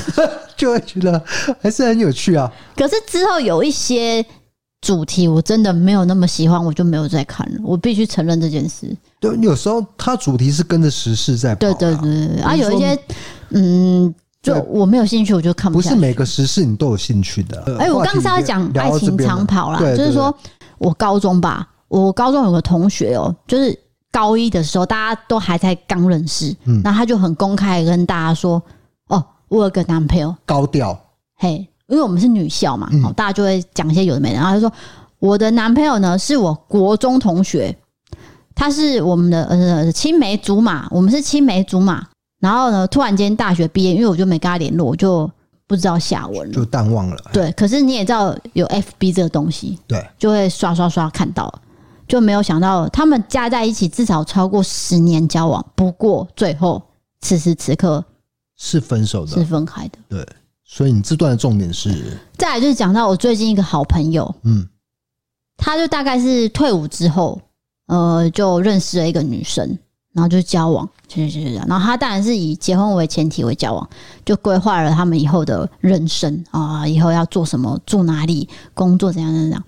就会觉得还是很有趣啊。可是之后有一些。主题我真的没有那么喜欢，我就没有再看了。我必须承认这件事。对，有时候它主题是跟着时事在跑。对对对对啊，有一些嗯，就我没有兴趣，我就看不下去。不是每个时事你都有兴趣的。哎、欸，我刚刚是要讲爱情长跑啦，就是说我高中吧，我高中有个同学哦，就是高一的时候大家都还在刚认识，嗯，然后他就很公开跟大家说：“哦，我有个男朋友。”高调，嘿。因为我们是女校嘛，好，大家就会讲一些有的没的。然后他说：“我的男朋友呢，是我国中同学，他是我们的呃青梅竹马，我们是青梅竹马。然后呢，突然间大学毕业，因为我就没跟他联络，我就不知道下文了，就淡忘了。对，可是你也知道有 FB 这个东西，对，就会刷刷刷看到，就没有想到他们加在一起至少超过十年交往，不过最后此时此刻是分手的，是分开的，对。”所以你这段的重点是，再来就是讲到我最近一个好朋友，嗯，他就大概是退伍之后，呃，就认识了一个女生，然后就交往，就是就是这样。然后他当然是以结婚为前提为交往，就规划了他们以后的人生啊，以后要做什么，住哪里，工作怎样怎样怎样。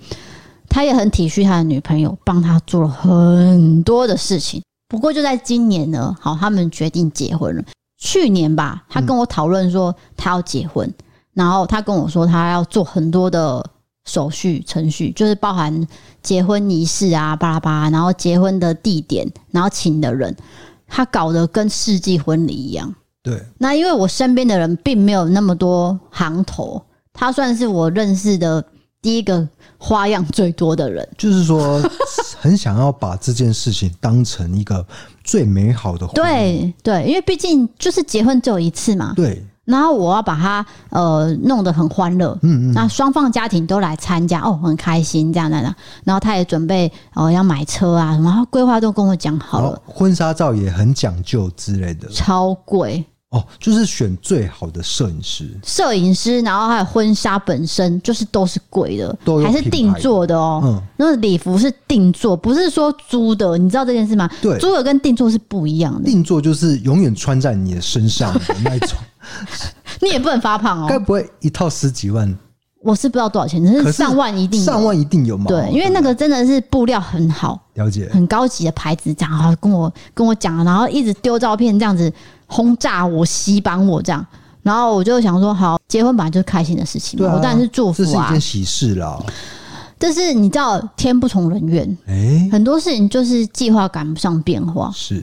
他也很体恤他的女朋友，帮他做了很多的事情。不过就在今年呢，好，他们决定结婚了。去年吧，他跟我讨论说他要结婚，嗯，然后他跟我说他要做很多的手续程序，就是包含结婚仪式啊，巴拉巴拉，然后结婚的地点，然后请的人，他搞得跟世纪婚礼一样。对，那因为我身边的人并没有那么多行头，他算是我认识的第一个花样最多的人。就是说，很想要把这件事情当成一个。最美好的。对对，因为毕竟就是结婚只有一次嘛。对，然后我要把它呃弄得很欢乐，嗯嗯，那双方家庭都来参加，哦，很开心这样的，然后他也准备哦要买车啊，然后规划都跟我讲好了，婚纱照也很讲究之类的，超贵。哦，就是选最好的摄影师，摄影师，然后还有婚纱本身就是都是贵的，都还是定做的哦。嗯，那个礼服是定做，不是说租的，你知道这件事吗？对，租的跟定做是不一样的。定做就是永远穿在你的身上的那一种，你也不能发胖哦。该不会一套十几万？我是不知道多少钱，可是上万一定有，上万一定有嘛？对，因为那个真的是布料很好，了解，很高级的牌子，这样跟我跟我讲，然后一直丢照片这样子。轰炸我，洗版我这样，然后我就想说，好，结婚本来就是开心的事情嘛，啊、我当然是祝福啊，这是一件喜事啦。但是你知道，天不从人愿，哎、欸，很多事情就是计划赶不上变化，是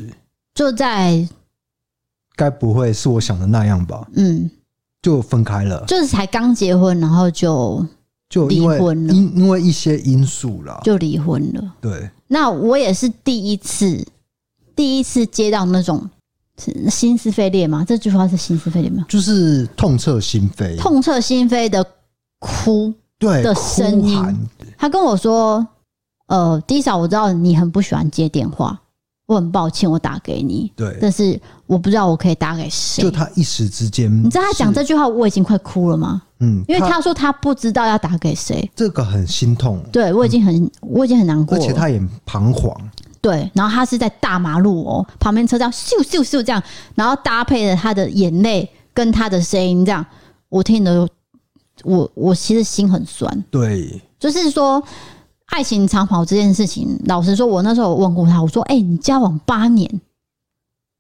就在，该不会是我想的那样吧？嗯，就分开了，就是才刚结婚，然后就就离婚了，因因为一些因素啦，就离婚了。对，那我也是第一次，第一次接到那种。是心撕肺裂吗？这句话是心撕肺裂吗？就是痛彻心扉，痛彻心扉的哭，对的声音。他跟我说：“呃，迪嫂，我知道你很不喜欢接电话，我很抱歉，我打给你。对，但是我不知道我可以打给谁。就他一时之间，你知道他讲这句话，我已经快哭了吗？嗯，因为他说他不知道要打给谁，这个很心痛。对，我已经很，我已经很难过，而且他也彷徨。”对，然后他是在大马路哦，旁边车这样咻咻咻这样，然后搭配着他的眼泪跟他的声音这样，我听得我我其实心很酸。对，就是说爱情长跑这件事情，老实说，我那时候有问过他，我说：“哎、欸，你交往八年，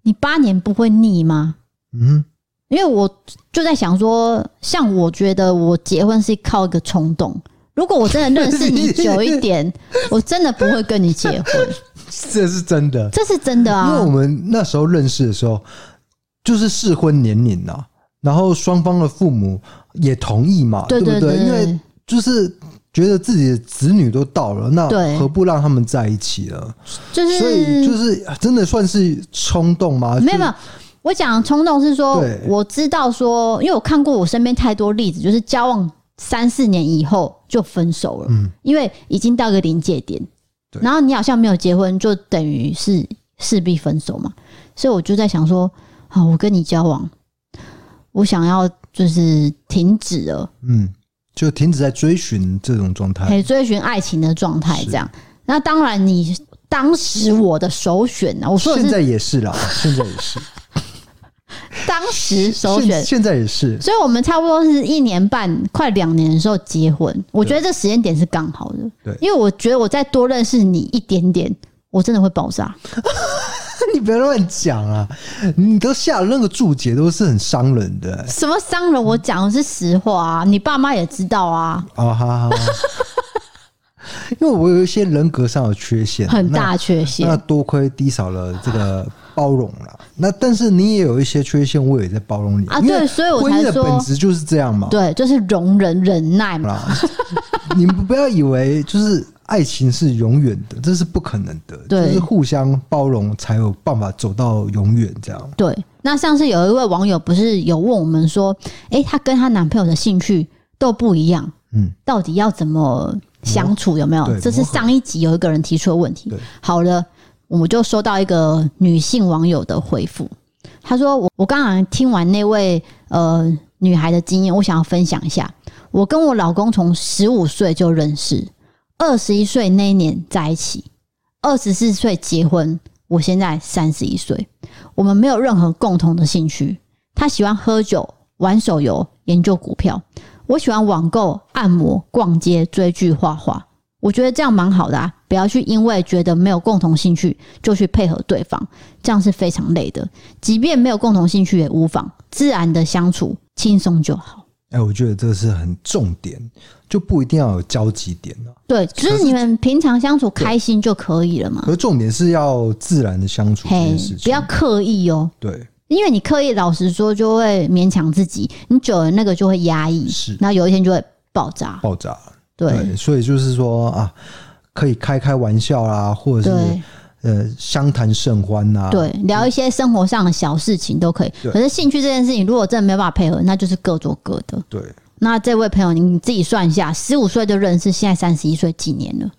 你八年不会腻吗？”嗯，因为我就在想说，像我觉得我结婚是靠一个冲动，如果我真的认识你久一点，我真的不会跟你结婚。这是真的，这是真的啊！因为我们那时候认识的时候，就是适婚年龄呐，然后双方的父母也同意嘛，对不对？因为就是觉得自己的子女都到了，那何不让他们在一起了？就是，所以就是真的算是冲动吗？没有没有，我讲冲动是说，我知道说，因为我看过我身边太多例子，就是交往三四年以后就分手了，嗯，因为已经到一个临界点。然后你好像没有结婚，就等于是势必分手嘛。所以我就在想说，好，我跟你交往，我想要就是停止了，嗯，就停止在追寻这种状态，追寻爱情的状态这样。那当然，你当时我的首选呢，我说现在也是啦，现在也是。当时首选，现在也是，所以我们差不多是一年半，快两年的时候结婚。我觉得这时间点是刚好的，对，因为我觉得我再多认识你一点点，我真的会爆炸。你不要乱讲啊！你都下了那个注解，都是很伤人的。什么伤人？我讲的是实话啊！你爸妈也知道啊。啊哈哈。因为我有一些人格上的缺陷，很大缺陷，那，那多亏低少了这个包容了。那但是你也有一些缺陷，我也在包容你啊。对，所以我才说，婚姻的本质就是这样嘛。对，就是容忍、忍耐嘛。你们不要以为就是爱情是永远的，这是不可能的。对，就是互相包容才有办法走到永远这样。对，那上次有一位网友不是有问我们说，哎，她跟她男朋友的兴趣都不一样，嗯，到底要怎么？相处有没有？这是上一集有一个人提出的问题。好了，我们就收到一个女性网友的回复。她说：“我我刚刚听完那位呃女孩的经验，我想要分享一下。我跟我老公从十五岁就认识，二十一岁那一年在一起，二十四岁结婚。我现在三十一岁，我们没有任何共同的兴趣。他喜欢喝酒、玩手游、研究股票。”我喜欢网购、按摩、逛街、追剧、画画，我觉得这样蛮好的啊！不要去因为觉得没有共同兴趣就去配合对方，这样是非常累的。即便没有共同兴趣也无妨，自然的相处，轻松就好。哎，我觉得这是很重点，就不一定要有交集点了。对，就是你们平常相处开心就可以了嘛。可重点是要自然的相处，嘿，不要刻意哦。对。因为你刻意，老实说，就会勉强自己，你久了那个就会压抑，是，然后有一天就会爆炸，爆炸。对，对，所以就是说啊，可以开开玩笑啦，或者是呃相谈甚欢呐、啊，对，聊一些生活上的小事情都可以。可是兴趣这件事情，如果真的没有办法配合，那就是各做各的。对，那这位朋友，你自己算一下，十五岁就认识，现在三十一岁，几年了？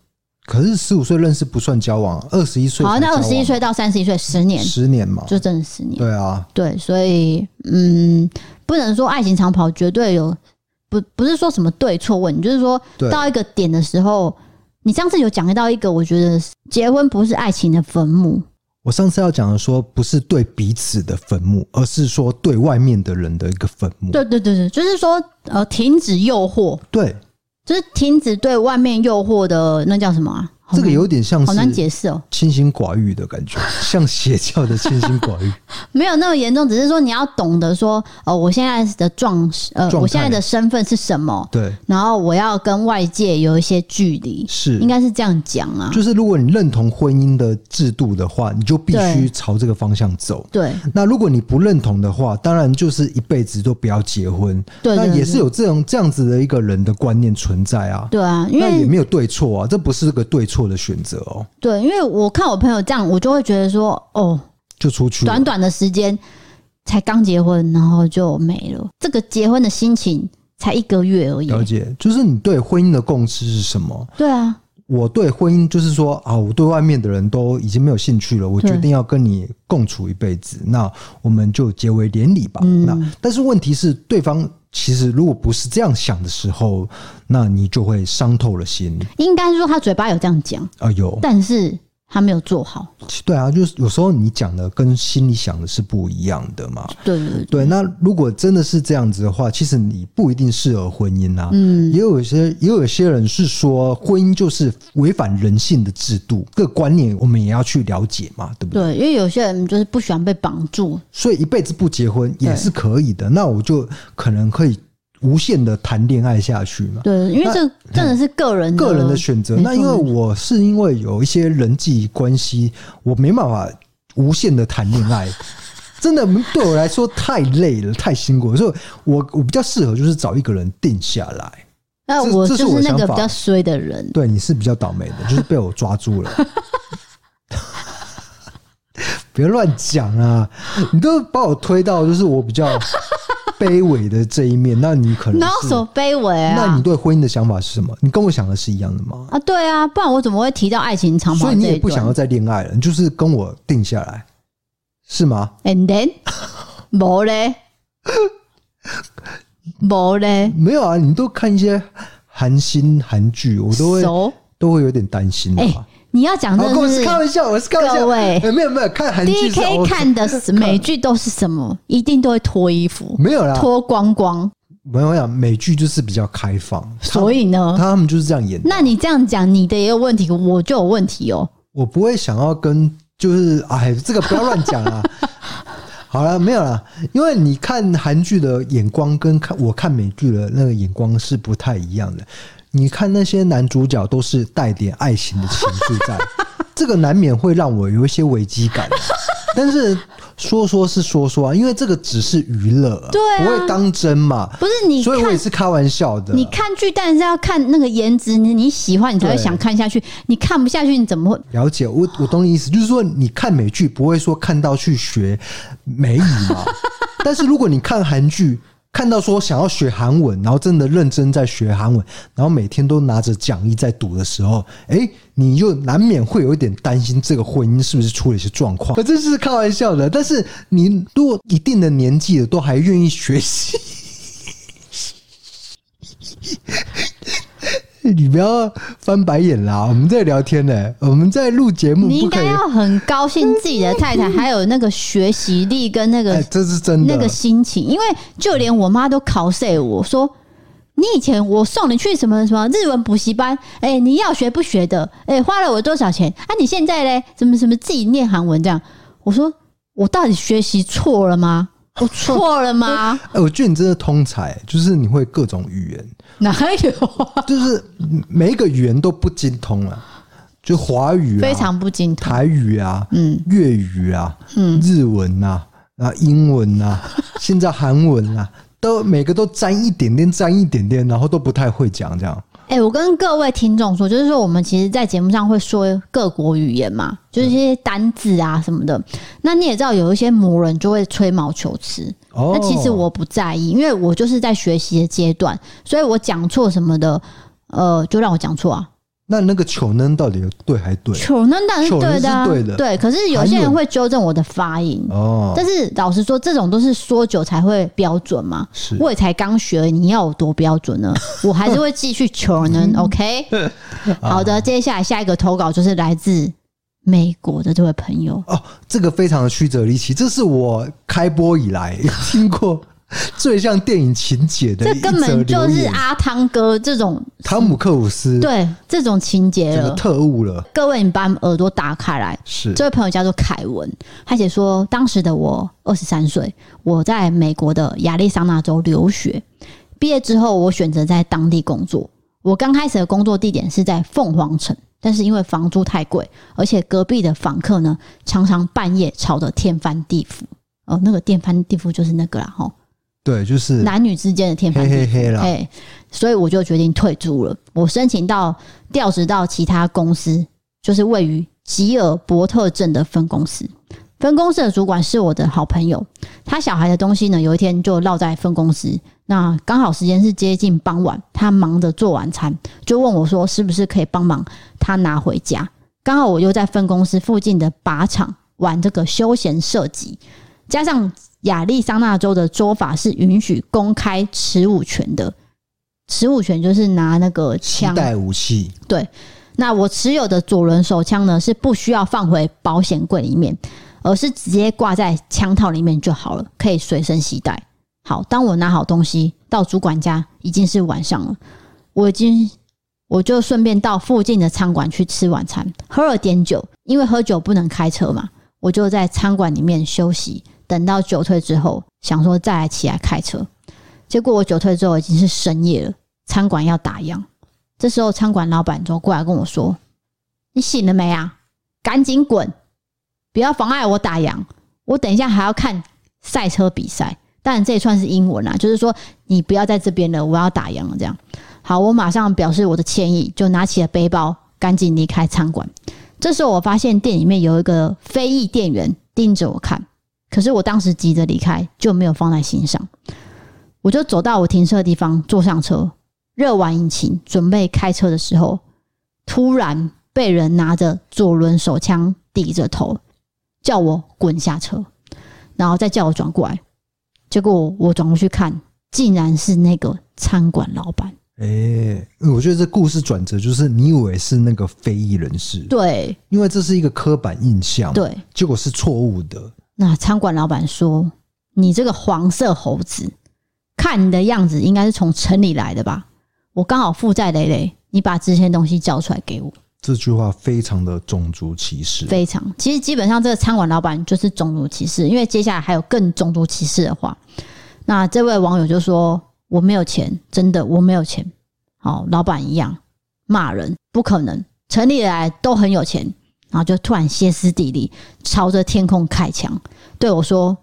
可是十五岁认识不算交往，二十一岁好，那二十一岁到三十一岁，十年，十年嘛，就真的十年。对啊，对，所以嗯，不能说爱情长跑绝对有不不是说什么对错问题，就是说到一个点的时候，你上次有讲到一个，我觉得结婚不是爱情的坟墓。我上次要讲的说，不是对彼此的坟墓，而是说对外面的人的一个坟墓。对对对对，就是说呃，停止诱惑。对。就是停止对外面诱惑的那叫什么啊？这个有点像是，好难解释哦，清心寡欲的感觉，像邪教的清心寡欲，没有那么严重，只是说你要懂得说，哦，我现在的状，呃，我现在的身份是什么？对，然后我要跟外界有一些距离，是，应该是这样讲啊。就是如果你认同婚姻的制度的话，你就必须朝这个方向走。对，那如果你不认同的话，当然就是一辈子都不要结婚。对，那也是有这种这样子的一个人的观念存在啊。对啊，因为那也没有对错啊，这不是个对错。错的选择哦，对，因为我看我朋友这样，我就会觉得说，哦，就出去，短短的时间才刚结婚，然后就没了。这个结婚的心情才一个月而已。了解，就是你对婚姻的共识是什么？对啊，我对婚姻就是说啊，我对外面的人都已经没有兴趣了，我决定要跟你共处一辈子，那我们就结为连理吧。嗯、那但是问题是，对方。其实，如果不是这样想的时候，那你就会伤透了心。应该说，他嘴巴有这样讲啊，有，但是他没有做好。对啊，就是有时候你讲的跟心里想的是不一样的嘛。对对对，对。那如果真的是这样子的话，其实你不一定适合婚姻啊。嗯，也有一些，也有一些人是说，婚姻就是违反人性的制度，这个观念我们也要去了解嘛，对不对？对，因为有些人就是不喜欢被绑住，所以一辈子不结婚也是可以的。那我就可能可以。无限的谈恋爱下去嘛？对，因为这真的是个人的个人的选择。那因为我是因为有一些人际关系，我没办法无限的谈恋爱，真的对我来说太累了，太辛苦了。所以我我比较适合就是找一个人定下来。那我就是那个比较衰的人。对，你是比较倒霉的，就是被我抓住了。别乱讲啊！你都把我推到就是我比较。卑微的这一面，那你可能哪有什么卑微啊？那你对婚姻的想法是什么？你跟我想的是一样的吗？啊，对啊，不然我怎么会提到爱情长跑？所以你也不想要再恋爱了，你就是跟我定下来，是吗？And then，没嘞，没嘞，没有啊！你都看一些韩星韩剧，我都会都会有点担心的。你要讲的是，我是开玩笑，我是开玩笑。各位，没有没有看韩剧，DK 看的美剧都是什么？一定都会脱衣服，没有啦，脱光光。没有讲美剧就是比较开放，所以呢，他们就是这样演。那你这样讲，你的也有问题，我就有问题哦。我不会想要跟，就是哎，这个不要乱讲啊。好了，没有了，因为你看韩剧的眼光跟看我看美剧的那个眼光是不太一样的。你看那些男主角都是带点爱情的情绪在，这个难免会让我有一些危机感。但是说说是说说啊，因为这个只是娱乐，对，不会当真嘛。不是你，所以我也是开玩笑的。你看剧，但是要看那个颜值，你你喜欢，你才会想看下去。你看不下去，你怎么会了解？我我懂你意思，就是说你看美剧不会说看到去学美语嘛。但是如果你看韩剧。看到说想要学韩文，然后真的认真在学韩文，然后每天都拿着讲义在读的时候，哎，你就难免会有一点担心这个婚姻是不是出了一些状况。可这是开玩笑的，但是你如果一定的年纪了，都还愿意学习。你不要翻白眼啦！我们在聊天呢，我们在录节目。你应该要很高兴自己的太太还有那个学习力跟那个，这是真的那个心情。因为就连我妈都考碎我说，你以前我送你去什么什么日文补习班，哎，你要学不学的？哎，花了我多少钱？啊，你现在嘞，什么什么自己念韩文这样？我说我到底学习错了吗？我错了吗？哎，我觉得你真的通才，就是你会各种语言。哪有啊？就是每一个语言都不精通啊，就华语啊，非常不精通，台语啊，嗯，粤语啊，嗯，日文啊，啊，英文啊，现在韩文啊，都每个都沾一点点，沾一点点，然后都不太会讲这样。哎、欸，我跟各位听众说，就是说我们其实，在节目上会说各国语言嘛，就是一些单字啊什么的。那你也知道，有一些魔人就会吹毛求疵。哦，那其实我不在意，因为我就是在学习的阶段，所以我讲错什么的，呃，就让我讲错啊。那那个糗能到底有对还对？糗能当然是对的，啊，对的。对，可是有些人会纠正我的发音哦。但是老实说，这种都是说久才会标准嘛。是，我也才刚学，你要有多标准呢？我还是会继续糗能。OK，好的，接下来下一个投稿就是来自美国的这位朋友哦，这个非常的曲折离奇，这是我开播以来听过。最像电影情节的，这根本就是阿汤哥这种汤姆克鲁斯对这种情节了，特务了。各位，你把耳朵打开来。是这位朋友叫做凯文，他写说，当时的我二十三岁，我在美国的亚利桑那州留学，毕业之后我选择在当地工作。我刚开始的工作地点是在凤凰城，但是因为房租太贵，而且隔壁的房客呢常常半夜吵得天翻地覆。哦，那个天翻地覆就是那个啦，吼。对，就是男女之间的天翻地覆，哎，所以我就决定退租了。我申请到调职到其他公司，就是位于吉尔伯特镇的分公司。分公司的主管是我的好朋友，他小孩的东西呢，有一天就落在分公司。那刚好时间是接近傍晚，他忙着做晚餐，就问我说：“是不是可以帮忙他拿回家？”刚好我又在分公司附近的靶场玩这个休闲射击，加上。亚利桑那州的州法是允许公开持武权的，持武权就是拿那个枪带武器。对，那我持有的左轮手枪呢，是不需要放回保险柜里面，而是直接挂在枪套里面就好了，可以随身携带。好，当我拿好东西到主管家，已经是晚上了，我已经我就顺便到附近的餐馆去吃晚餐，喝了点酒，因为喝酒不能开车嘛，我就在餐馆里面休息。等到酒退之后，想说再来起来开车，结果我酒退之后已经是深夜了，餐馆要打烊。这时候餐馆老板就过来跟我说：“你醒了没啊？赶紧滚，不要妨碍我打烊。我等一下还要看赛车比赛。当然这一串是英文啊，就是说你不要在这边了，我要打烊了。这样好，我马上表示我的歉意，就拿起了背包，赶紧离开餐馆。这时候我发现店里面有一个非裔店员盯着我看。”可是我当时急着离开，就没有放在心上。我就走到我停车的地方，坐上车，热完引擎，准备开车的时候，突然被人拿着左轮手枪抵着头，叫我滚下车，然后再叫我转过来。结果我转过去看，竟然是那个餐馆老板。哎、欸，我觉得这故事转折就是你以为是那个非裔人士，对，因为这是一个刻板印象，对，结果是错误的。那餐馆老板说：“你这个黄色猴子，看你的样子应该是从城里来的吧？我刚好负债累累，你把这些东西交出来给我。”这句话非常的种族歧视，非常。其实基本上这个餐馆老板就是种族歧视，因为接下来还有更种族歧视的话。那这位网友就说：“我没有钱，真的我没有钱。”好，老板一样骂人，不可能，城里来都很有钱。然后就突然歇斯底里，朝着天空开枪，对我说：“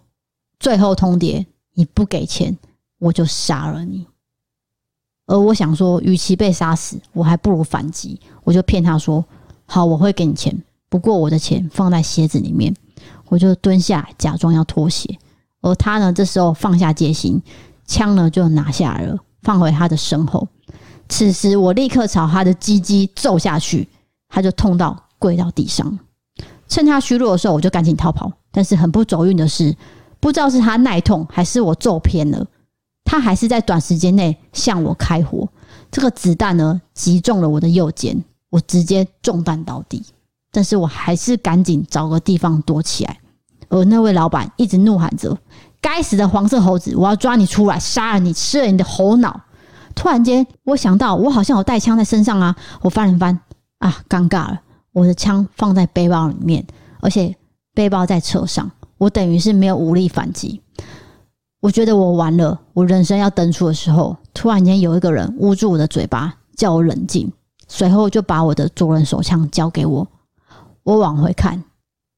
最后通牒，你不给钱，我就杀了你。”而我想说，与其被杀死，我还不如反击。我就骗他说：“好，我会给你钱，不过我的钱放在鞋子里面。”我就蹲下，假装要脱鞋。而他呢，这时候放下戒心，枪呢就拿下来了，放回他的身后。此时，我立刻朝他的鸡鸡揍下去，他就痛到。跪到地上，趁他虚弱的时候，我就赶紧逃跑。但是很不走运的是，不知道是他耐痛还是我揍偏了，他还是在短时间内向我开火。这个子弹呢，击中了我的右肩，我直接中弹倒地。但是我还是赶紧找个地方躲起来。而那位老板一直怒喊着：“该死的黄色猴子，我要抓你出来，杀了你，吃了你的猴脑！”突然间，我想到我好像有带枪在身上啊！我翻了翻，啊，尴尬了。我的枪放在背包里面，而且背包在车上，我等于是没有武力反击。我觉得我完了，我人生要登出的时候，突然间有一个人捂住我的嘴巴，叫我冷静，随后就把我的左轮手枪交给我。我往回看，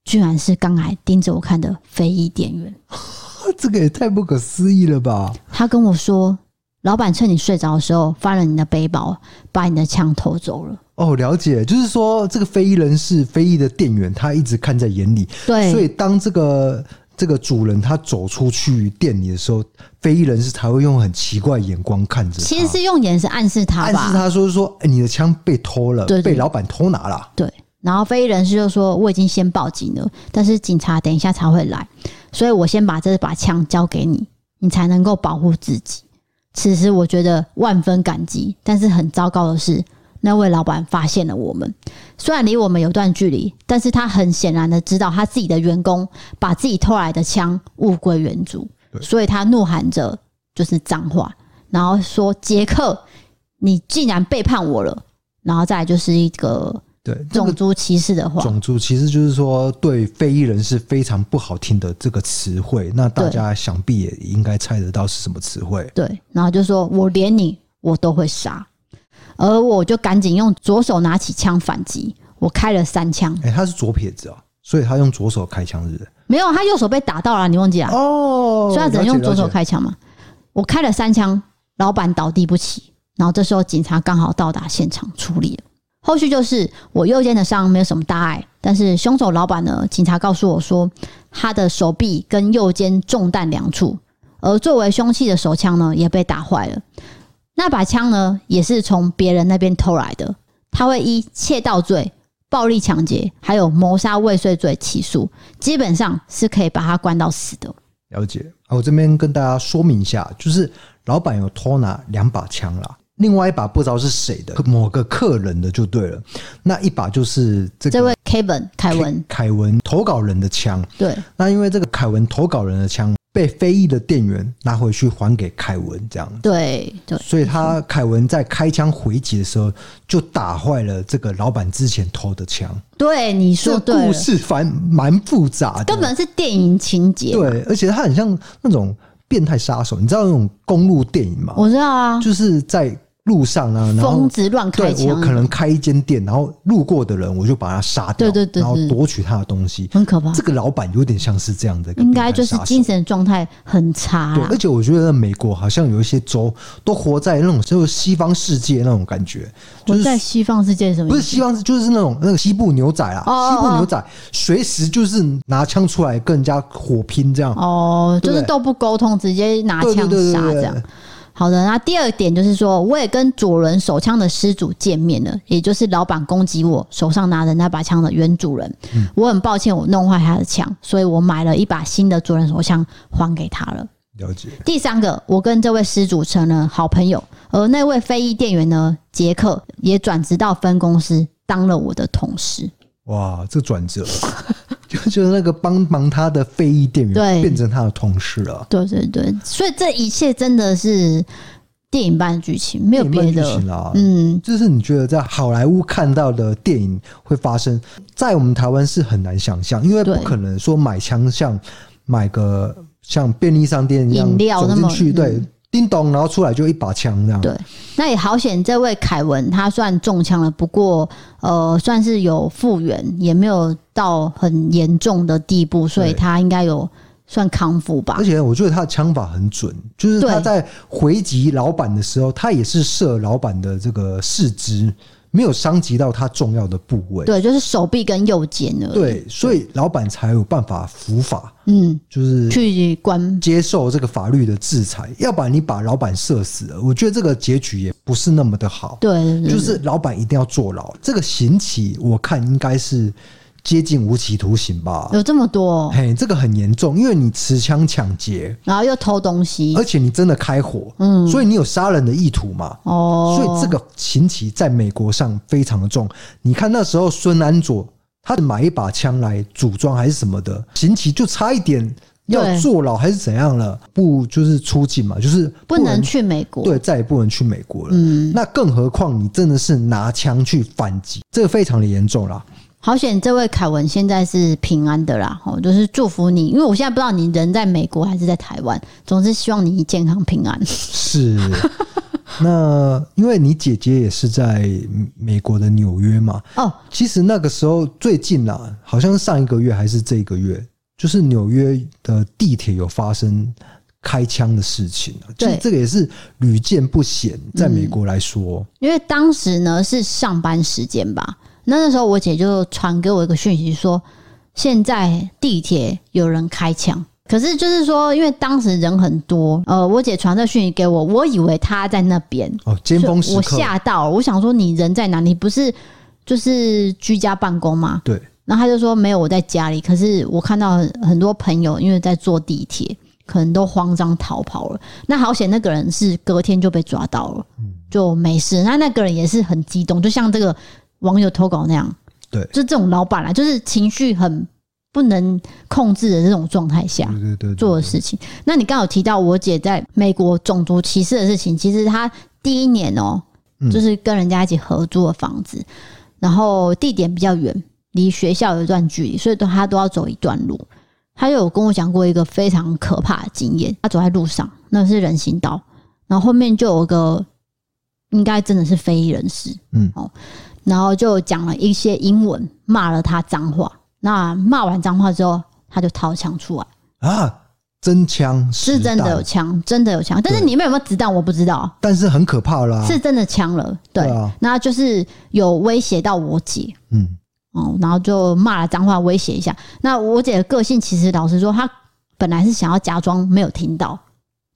居然是刚才盯着我看的非裔店员。这个也太不可思议了吧！他跟我说：“老板趁你睡着的时候翻了你的背包，把你的枪偷走了。哦，了解，就是说这个非裔人士、非裔的店员，他一直看在眼里。对，所以当这个这个主人他走出去店里的时候，非裔人士才会用很奇怪的眼光看着他。其实是用眼神暗示他吧，暗示他说说，哎，你的枪被偷了，对对对，被老板偷拿了。对，然后非裔人士就说，我已经先报警了，但是警察等一下才会来，所以我先把这把枪交给你，你才能够保护自己。此时我觉得万分感激，但是很糟糕的是。那位老板发现了我们，虽然离我们有段距离，但是他很显然的知道他自己的员工把自己偷来的枪物归原主，所以他怒喊着就是脏话，然后说：“杰克，你竟然背叛我了！”然后再来就是一个对种族歧视的话，种族歧视就是说对非裔人是非常不好听的这个词汇。那大家想必也应该猜得到是什么词汇。对，然后就说我连你我都会杀。而我就赶紧用左手拿起枪反击，我开了三枪。哎，他是左撇子啊，所以他用左手开枪是不是？没有，他右手被打到了，你忘记了？哦，所以他只能用左手开枪嘛。我开了三枪，老板倒地不起。然后这时候警察刚好到达现场处理了。后续就是我右肩的伤没有什么大碍，但是凶手老板呢？警察告诉我说，他的手臂跟右肩中弹两处，而作为凶器的手枪呢也被打坏了。那把枪呢，也是从别人那边偷来的。他会依窃盗罪、暴力抢劫，还有谋杀未遂罪起诉，基本上是可以把他关到死的。了解啊，我这边跟大家说明一下，就是老板有偷拿两把枪啦，另外一把不知道是谁的，某个客人的就对了。那一把就是这个这位 Kevin 凯文凯文投稿人的枪。对，那因为这个凯文投稿人的枪。被非裔的店员拿回去还给凯文，这样对对，所以他凯文在开枪回击的时候就打坏了这个老板之前偷的枪。对，你说对，故事反蛮复杂的，根本是电影情节。对，而且他很像那种变态杀手，你知道那种公路电影吗？我知道啊，就是在。路上啊，疯子乱开枪。我可能开一间店，然后路过的人我就把他杀掉，对对对，然后夺取他的东西，很可怕。这个老板有点像是这样的，应该就是精神状态很差。对，而且我觉得美国好像有一些州都活在那种就是西方世界那种感觉，就是在西方世界什么？不是西方，就是那种那个西部牛仔啊，西部牛仔随时就是拿枪出来跟人家火拼这样。哦，就是都不沟通，直接拿枪杀这样。好的，那第二点就是说，我也跟左轮手枪的失主见面了，也就是老板攻击我手上拿的那把枪的原主人。嗯，我很抱歉，我弄坏他的枪，所以我买了一把新的左轮手枪还给他了。了解。第三个，我跟这位失主成了好朋友，而那位非裔店员呢，杰克也转职到分公司当了我的同事。哇，这转折。就是那个帮忙他的非裔店员，对，变成他的同事了。对对对，所以这一切真的是电影般的剧情，没有别的剧情啦。嗯，就是你觉得在好莱坞看到的电影会发生在我们台湾是很难想象，因为不可能说买枪像买个像便利商店一样走进去，对。叮咚，然后出来就一把枪这样。对，那也好险，这位凯文他算中枪了，不过呃，算是有复原，也没有到很严重的地步，所以他应该有算康复吧。而且我觉得他的枪法很准，就是他在回击老板的时候，他也是射老板的这个四肢。没有伤及到他重要的部位，对，就是手臂跟右肩了。对，所以老板才有办法伏法，嗯，就是去关接受这个法律的制裁。要不然你把老板射死了，我觉得这个结局也不是那么的好。对，就是老板一定要坐牢。这个刑期我看应该是。接近无期徒刑吧？有这么多哦？嘿，这个很严重，因为你持枪抢劫，然后又偷东西，而且你真的开火，嗯，所以你有杀人的意图嘛？哦，所以这个刑期在美国上非常的重。你看那时候孙安佐，他买一把枪来组装还是什么的，刑期就差一点要坐牢还是怎样了？不就是出境嘛？就是不能，不能去美国，对，再也不能去美国了。嗯，那更何况你真的是拿枪去反击，这个非常的严重啦。好险，这位凯文现在是平安的啦，哦，就是祝福你，因为我现在不知道你人在美国还是在台湾，总是希望你健康平安。是，那因为你姐姐也是在美国的纽约嘛，哦，其实那个时候最近啦，好像是上一个月还是这个月，就是纽约的地铁有发生开枪的事情啊。其实这个也是屡见不鲜，在美国来说，嗯，因为当时呢是上班时间吧，那那时候我姐就传给我一个讯息说，现在地铁有人开枪。可是就是说，因为当时人很多，呃，我姐传这讯息给我，我以为她在那边哦，尖峰时刻，我吓到了，我想说你人在哪里？你不是就是居家办公吗？对。然后他就说没有，我在家里。可是我看到很多朋友因为在坐地铁，可能都慌张逃跑了。那好险，那个人是隔天就被抓到了，就没事。那那个人也是很激动，就像这个网友投稿那样，对，就这种老板啊，就是情绪很。不能控制的这种状态下做的事情。那你刚好提到我姐在美国种族歧视的事情，其实她第一年哦，就是跟人家一起合租的房子，然后地点比较远，离学校有一段距离，所以都她都要走一段路。她有跟我讲过一个非常可怕的经验，她走在路上，那是人行道，然后后面就有个应该真的是非裔人士，嗯哦，然后就讲了一些英文，骂了他脏话。那骂完脏话之后，他就掏枪出来啊！真枪是真的有枪，真的有枪，但是里面有没有子弹我不知道。但是很可怕啦，是真的枪了。对，那就是有威胁到我姐，嗯，哦，然后就骂了脏话威胁一下。那我姐的个性其实老实说，她本来是想要假装没有听到，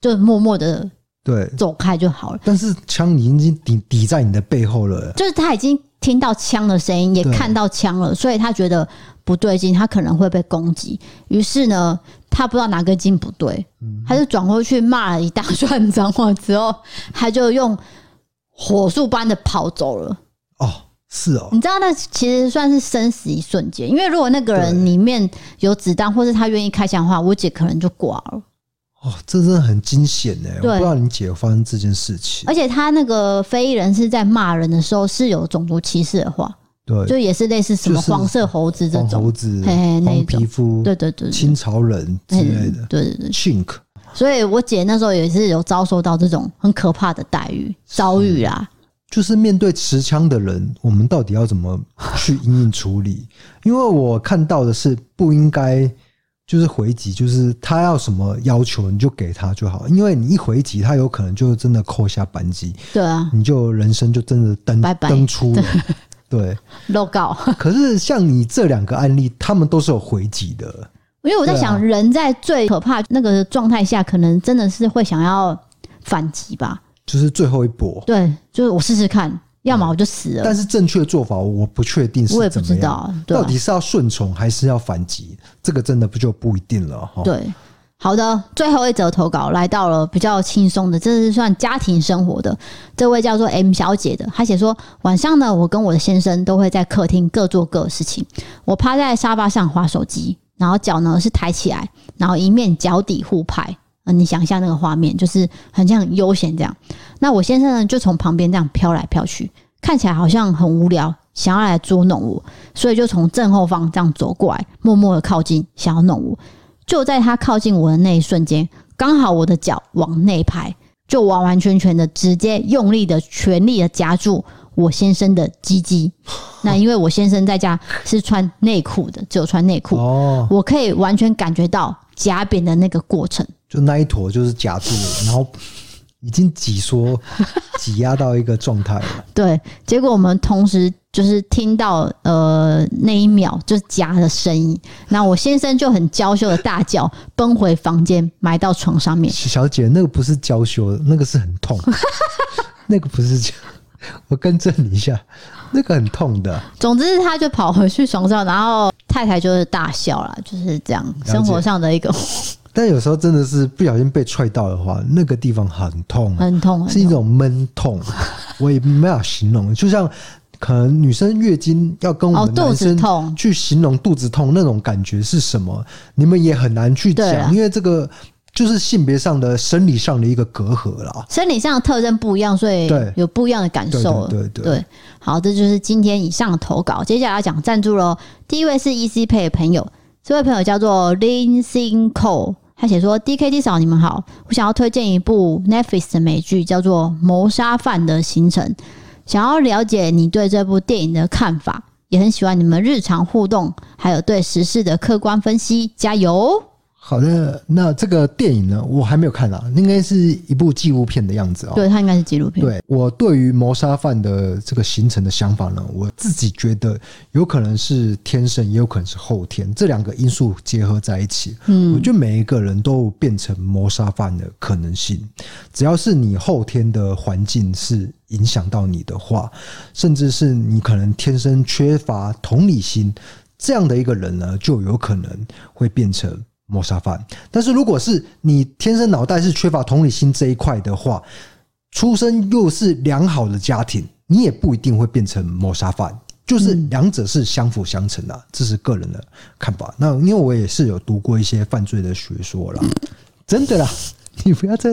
就默默的对走开就好了。但是枪已经抵抵在你的背后了，就是他已经听到枪的声音，也看到枪了，所以他觉得。不对劲，他可能会被攻击。于是呢，他不知道哪根筋不对，他就转过去骂了一大串脏话，之后他就用火速般的跑走了。哦，是哦，你知道那其实算是生死一瞬间，因为如果那个人里面有子弹，或是他愿意开枪的话，我姐可能就挂了。哦，这真的很惊险哎！我不知道你姐有发生这件事情。而且他那个非裔人是在骂人的时候是有种族歧视的话。对，就也是类似什么黄色猴子这种，猴子，嘿嘿，那皮肤，对对对，清朝人之类的，对对对，Chink。所以我姐那时候也是有遭受到这种很可怕的待遇遭遇啦。就是面对持枪的人，我们到底要怎么去因应处理？因为我看到的是不应该就是回击，就是他要什么要求你就给他就好，因为你一回击，他有可能就真的扣下扳机，对啊，你就人生就真的登登出了。对，漏告。可是像你这两个案例，他们都是有回击的。因为我在想，人在最可怕那个状态下，可能真的是会想要反击吧。就是最后一搏。对，就是我试试看，要么我就死了。但是正确的做法，我不确定是怎么样。我也不知道，到底是要顺从还是要反击？这个真的不就不一定了哈。对。好的，最后一则投稿来到了比较轻松的，这是算家庭生活的。这位叫做 M 小姐的，她写说：晚上呢，我跟我的先生都会在客厅各做各的事情。我趴在沙发上划手机，然后脚呢是抬起来，然后一面脚底互拍。你想象那个画面，就是很像悠闲这样。那我先生呢，就从旁边这样飘来飘去，看起来好像很无聊，想要来捉弄我，所以就从正后方这样走过来，默默的靠近，想要弄我。就在他靠近我的那一瞬间，刚好我的脚往内拍，就完完全全的直接用力的、全力的夹住我先生的鸡鸡。那因为我先生在家是穿内裤的，只有穿内裤，我可以完全感觉到夹扁的那个过程。就那一坨就是夹住了，然后。已经挤缩、挤压到一个状态了。对，结果我们同时就是听到呃那一秒就是夹的声音，那我先生就很娇羞的大叫，奔回房间埋到床上面。小姐，那个不是娇羞，那个是很痛，那个不是。我更正你一下，那个很痛的。总之，他就跑回去床上，然后太太就是大笑了，就是这样生活上的一个。但有时候真的是不小心被踹到的话，那个地方很痛，很痛，是一种闷痛，我也没法形容。就像可能女生月经要跟我们男生去形容肚子痛那种感觉是什么，你们也很难去讲，因为这个就是性别上的生理上的一个隔阂啦。生理上的特征不一样，所以有不一样的感受。对对对，好，这就是今天以上的投稿。接下来要讲赞助喽。第一位是 EC Pay 的朋友。这位朋友叫做 Lin Sing Cole，他写说：“D K D 嫂，你们好，我想要推荐一部 Netflix 的美剧，叫做《谋杀犯的行程》，想要了解你对这部电影的看法，也很喜欢你们日常互动，还有对时事的客观分析，加油！”好的，那这个电影呢，我还没有看啊，应该是一部纪录片的样子哦。对，它应该是纪录片。对，我对于谋杀犯的这个形成的想法呢，我自己觉得有可能是天生，也有可能是后天，这两个因素结合在一起。嗯，我觉得每一个人都变成谋杀犯的可能性，只要是你后天的环境是影响到你的话，甚至是你可能天生缺乏同理心，这样的一个人呢，就有可能会变成。谋杀犯，但是如果是你天生脑袋是缺乏同理心这一块的话，出生又是良好的家庭，你也不一定会变成谋杀犯，就是两者是相辅相成的，这是个人的看法。那因为我也是有读过一些犯罪的学说啦，真的啦。你不要再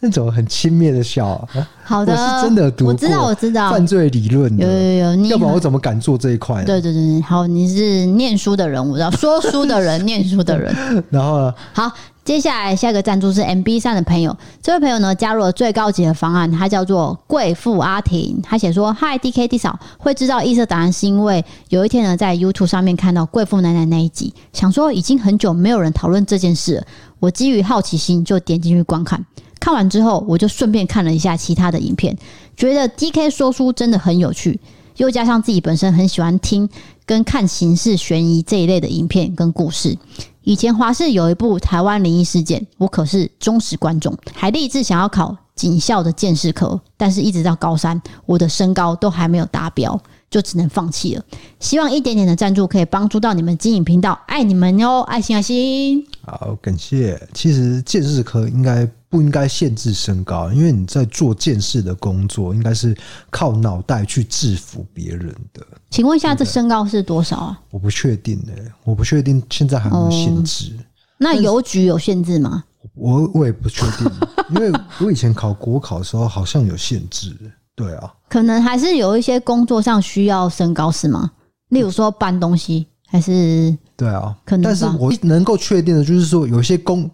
那种很轻蔑的笑啊！好的，我是真的读过，我知道，我知道犯罪理论，有有有，你要不然我怎么敢做这一块？对对对，好，你是念书的人，我知道，说书的人，念书的人。然后呢？好。接下来下一个赞助是 MB 上的朋友，这位朋友呢加入了最高级的方案，他叫做贵妇阿婷。他写说：“Hi DK D 嫂，会知道异色档案是因为有一天呢在 YouTube 上面看到贵妇奶奶那一集，想说已经很久没有人讨论这件事了，我基于好奇心就点进去观看。看完之后，我就顺便看了一下其他的影片，觉得 DK 说书真的很有趣，又加上自己本身很喜欢听跟看刑事悬疑这一类的影片跟故事。”以前华视有一部台湾灵异事件，我可是忠实观众，还立志想要考警校的鉴识科，但是一直到高三，我的身高都还没有达标，就只能放弃了。希望一点点的赞助可以帮助到你们经营频道，爱你们哟，爱心爱心。好，感谢。其实健识科应该。不应该限制身高，因为你在做健识的工作，应该是靠脑袋去制服别人的。请问一下，这身高是多少啊？我不确定诶、欸，我不确定现在还有没有限制。哦、那邮局有限制吗？我我也不确定，因为我以前考国考的时候好像有限制。对啊，可能还是有一些工作上需要身高是吗？例如说搬东西，还是？对啊，可能。但是我能够确定的就是说，有些工。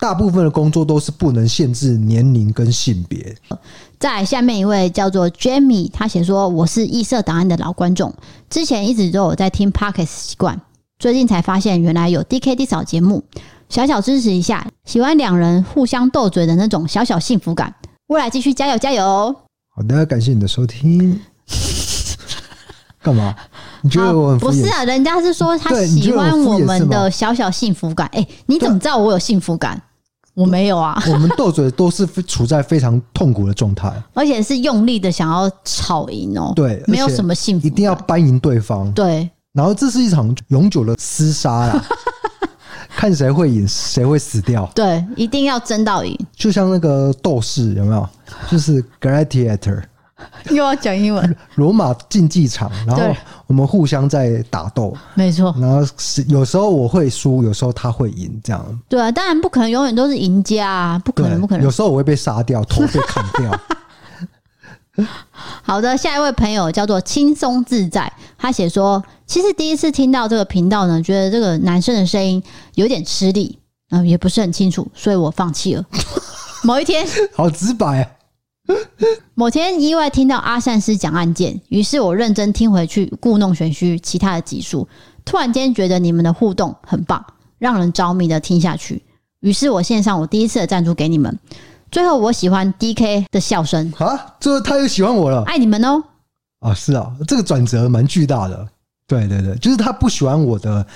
大部分的工作都是不能限制年龄跟性别。在下面一位叫做 Jamie，他写说：“我是异色档案的老观众，之前一直都有在听 Podcast 习惯，最近才发现原来有 DKD 扫节目，小小支持一下，喜欢两人互相斗嘴的那种小小幸福感。未来继续加油加油！”好的，感谢你的收听。干嘛？你觉得我很不是啊？人家是说他喜欢我们的小小幸福感。哎、欸，你怎么知道我有幸福感？我没有啊，我们斗嘴都是处在非常痛苦的状态，而且是用力的想要吵赢哦。对，没有什么幸福，一定要扳赢对方。对，然后这是一场永久的厮杀呀，看谁会赢，谁会死掉。对，一定要争到赢，就像那个斗士有没有？就是 gladiator。又要讲英文。罗马竞技场，然后我们互相在打斗，没错。然后是有时候我会输，有时候他会赢，这样。对啊，当然不可能永远都是赢家啊，不可能，不可能。有时候我会被杀掉，头被砍掉。好的，下一位朋友叫做轻松自在，他写说，其实第一次听到这个频道呢，觉得这个男生的声音有点吃力，嗯，也不是很清楚，所以我放弃了。某一天，好直白啊。某天意外听到阿善师讲案件，于是我认真听回去故弄玄虚其他的集数，突然间觉得你们的互动很棒，让人着迷的听下去。于是我献上我第一次的赞助给你们。最后我喜欢 DK 的笑声啊，这他又喜欢我了，爱你们哦。啊，是啊，这个转折蛮巨大的。对对对，就是他不喜欢我的。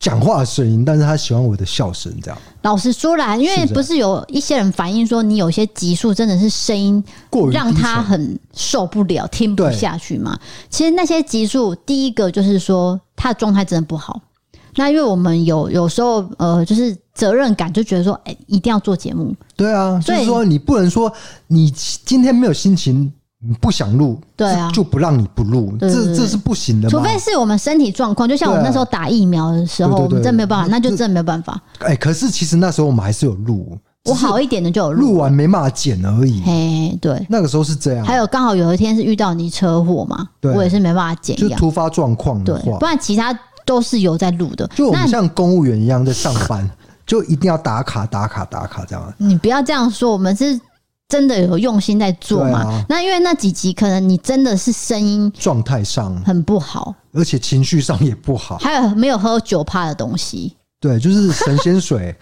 讲话的声音，但是他喜欢我的笑声，这样。老实说啦，因为不是有一些人反映说，你有些集数真的是声音过于让他很受不了，听不下去嘛。其实那些集数，第一个就是说他的状态真的不好。那因为我们有有时候呃，就是责任感，就觉得说，哎，一定要做节目。对啊，就是说你不能说你今天没有心情。不想录，对啊，就不让你不录，这这是不行的。除非是我们身体状况，就像我们那时候打疫苗的时候，我们真没有办法，那就真的没有办法。哎，可是其实那时候我们还是有录，我好一点的就有录，录完没办法剪而已。嘿，对，那个时候是这样。还有刚好有一天是遇到你车祸嘛，我也是没办法剪，就突发状况的话，不然其他都是有在录的。就我们像公务员一样在上班，就一定要打卡打卡打卡这样。你不要这样说，我们是。真的有用心在做嘛？啊、那因为那几集可能你真的是声音状态上很不好，而且情绪上也不好，还有没有喝酒怕的东西？对，就是神仙水，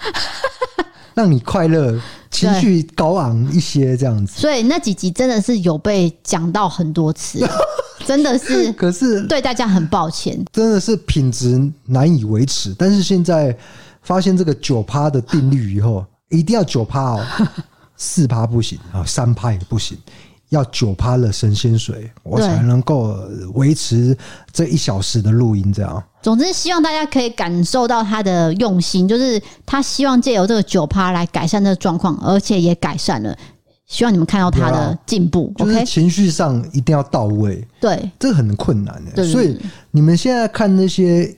让你快乐，情绪高昂一些这样子。所以那几集真的是有被讲到很多次，真的是。可是对大家很抱歉，真的是品质难以维持。但是现在发现这个九趴的定律以后，一定要九趴哦，四趴不行啊，三趴也不行。要九趴的神仙水，我才能够维持这一小时的录音。这样，总之希望大家可以感受到他的用心，就是他希望借由这个九趴来改善这个状况，而且也改善了。希望你们看到他的进步。就是情绪上一定要到位。对，这个很困难的。所以你们现在看那些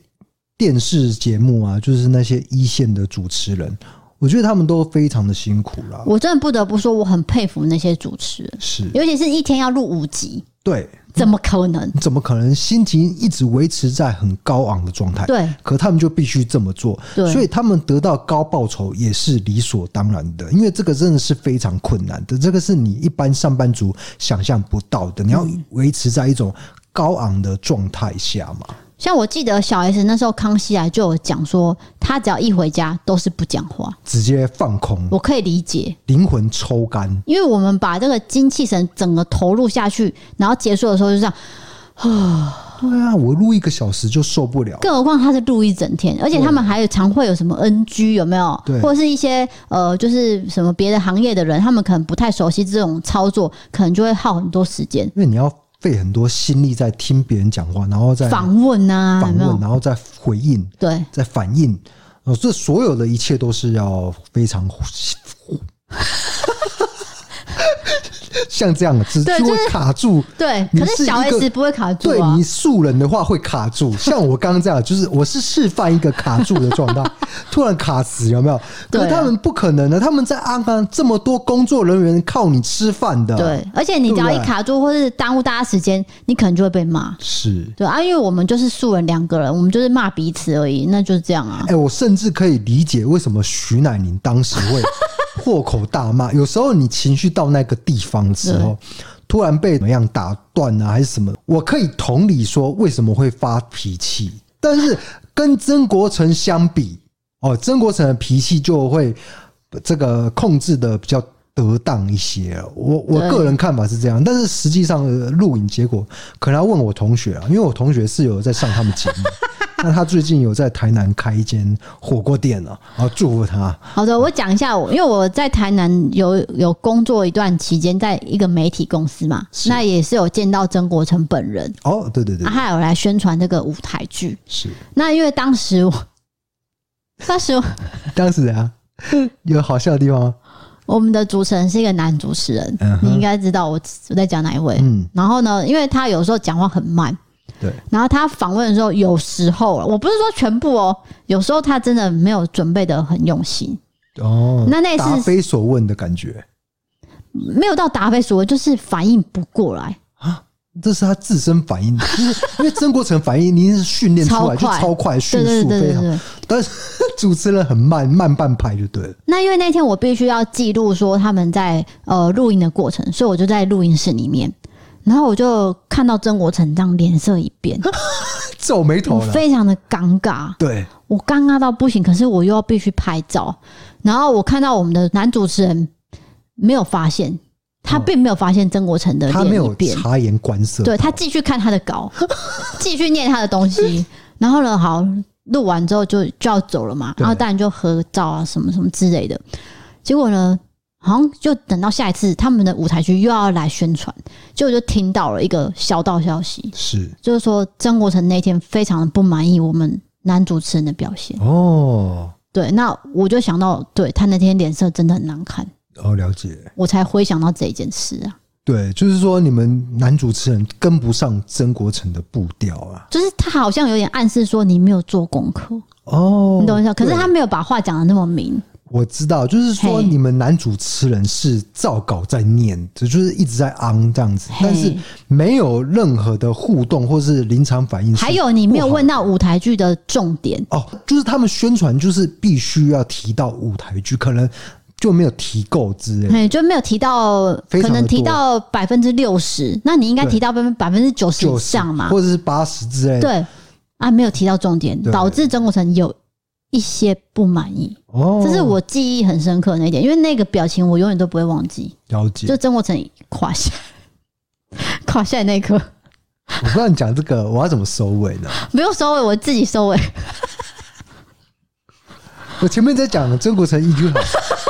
电视节目啊，就是那些一线的主持人。我觉得他们都非常的辛苦了。我真的不得不说，我很佩服那些主持人，是，尤其是一天要录五集，对，怎么可能？怎么可能？心情一直维持在很高昂的状态，对，可他们就必须这么做，对，所以他们得到高报酬也是理所当然的，因为这个真的是非常困难的，这个是你一般上班族想象不到的，你要维持在一种高昂的状态下嘛。像我记得小 S 那时候康熙来就有讲说，他只要一回家都是不讲话，直接放空。我可以理解，灵魂抽干，因为我们把这个精气神整个投入下去，然后结束的时候就这样。啊，对啊，我录一个小时就受不了，更何况他是录一整天，而且他们还有常会有什么 NG 有没有？对，或者是一些呃，就是什么别的行业的人，他们可能不太熟悉这种操作，可能就会耗很多时间，因为你要。费很多心力在听别人讲话，然后再访问啊，访问，然后再回应，对，再反应，哦，这所有的一切都是要非常。像这样子，就会卡住。对，可是小 S 不会卡住。对，你素人的话会卡住。像我刚刚这样，就是我是示范一个卡住的状态，突然卡死，有没有？可是他们不可能的，他们在安安这么多工作人员靠你吃饭的。对，而且你只要一卡住，或是耽误大家时间，你可能就会被骂。是对啊，因为我们就是素人两个人，我们就是骂彼此而已，那就是这样啊。哎，我甚至可以理解为什么徐乃宁当时会。破口大骂，有时候你情绪到那个地方的时候，突然被怎么样打断啊，还是什么？我可以同理说为什么会发脾气，但是跟曾国成相比，哦，曾国成的脾气就会这个控制的比较得当一些。我我个人看法是这样，但是实际上录影结果可能要问我同学啊，因为我同学是有在上他们节目。那他最近有在台南开一间火锅店了，然后祝福他。好的，我讲一下，我因为我在台南有有工作一段期间，在一个媒体公司嘛，那也是有见到曾国成本人。哦，对对对，他有来宣传这个舞台剧。是。那因为当时我，当时我，当时啊，有好笑的地方吗？我们的主持人是一个男主持人，你应该知道我我在讲哪一位。嗯。然后呢，因为他有时候讲话很慢。对，然后他访问的时候，有时候我不是说全部哦，有时候他真的没有准备的很用心哦。那那是答非所问的感觉，没有到答非所问，就是反应不过来啊。这是他自身反应，就 是因为曾国成反应，您是训练出来就超快、迅速、非常，但是 主持人很慢，慢半拍就对了。那因为那天我必须要记录说他们在呃录音的过程，所以我就在录音室里面。然后我就看到曾国成这样脸色一变，皱眉头了，非常的尴尬。对，我尴尬到不行，可是我又要必须拍照。然后我看到我们的男主持人没有发现，他并没有发现曾国成的脸一变，他没有察言观色，对，他继续看他的稿，继续念他的东西。然后呢，好，录完之后就就要走了嘛，然后当然就合照啊，什么什么之类的。结果呢？好像就等到下一次他们的舞台剧又要来宣传，就我就听到了一个小道消息，是。就是说曾国成那天非常的不满意我们男主持人的表现。哦，对，那我就想到，对他那天脸色真的很难看。哦，了解，我才回想到这一件事啊，对，就是说你们男主持人跟不上曾国成的步调啊，就是他好像有点暗示说你没有做功课。哦，你懂意思，可是他没有把话讲的那么明。我知道，就是说你们男主持人是照稿在念，这就是一直在昂这样子，但是没有任何的互动或是临场反应。还有你没有问到舞台剧的重点。哦，就是他们宣传就是必须要提到舞台剧，可能就没有提够之类的，就没有提到，可能提到百分之六十，那你应该提到百分百分之九十以上嘛，或者是八十之类的。对。啊，没有提到重点，导致曾国城有。一些不满意。哦，这是我记忆很深刻的那一点，因为那个表情我永远都不会忘记。了解，就曾国成垮下，垮下来那一刻。我不知道你讲这个，我要怎么收尾呢？不用收尾，我自己收尾。我前面在讲曾国成 EQ 好，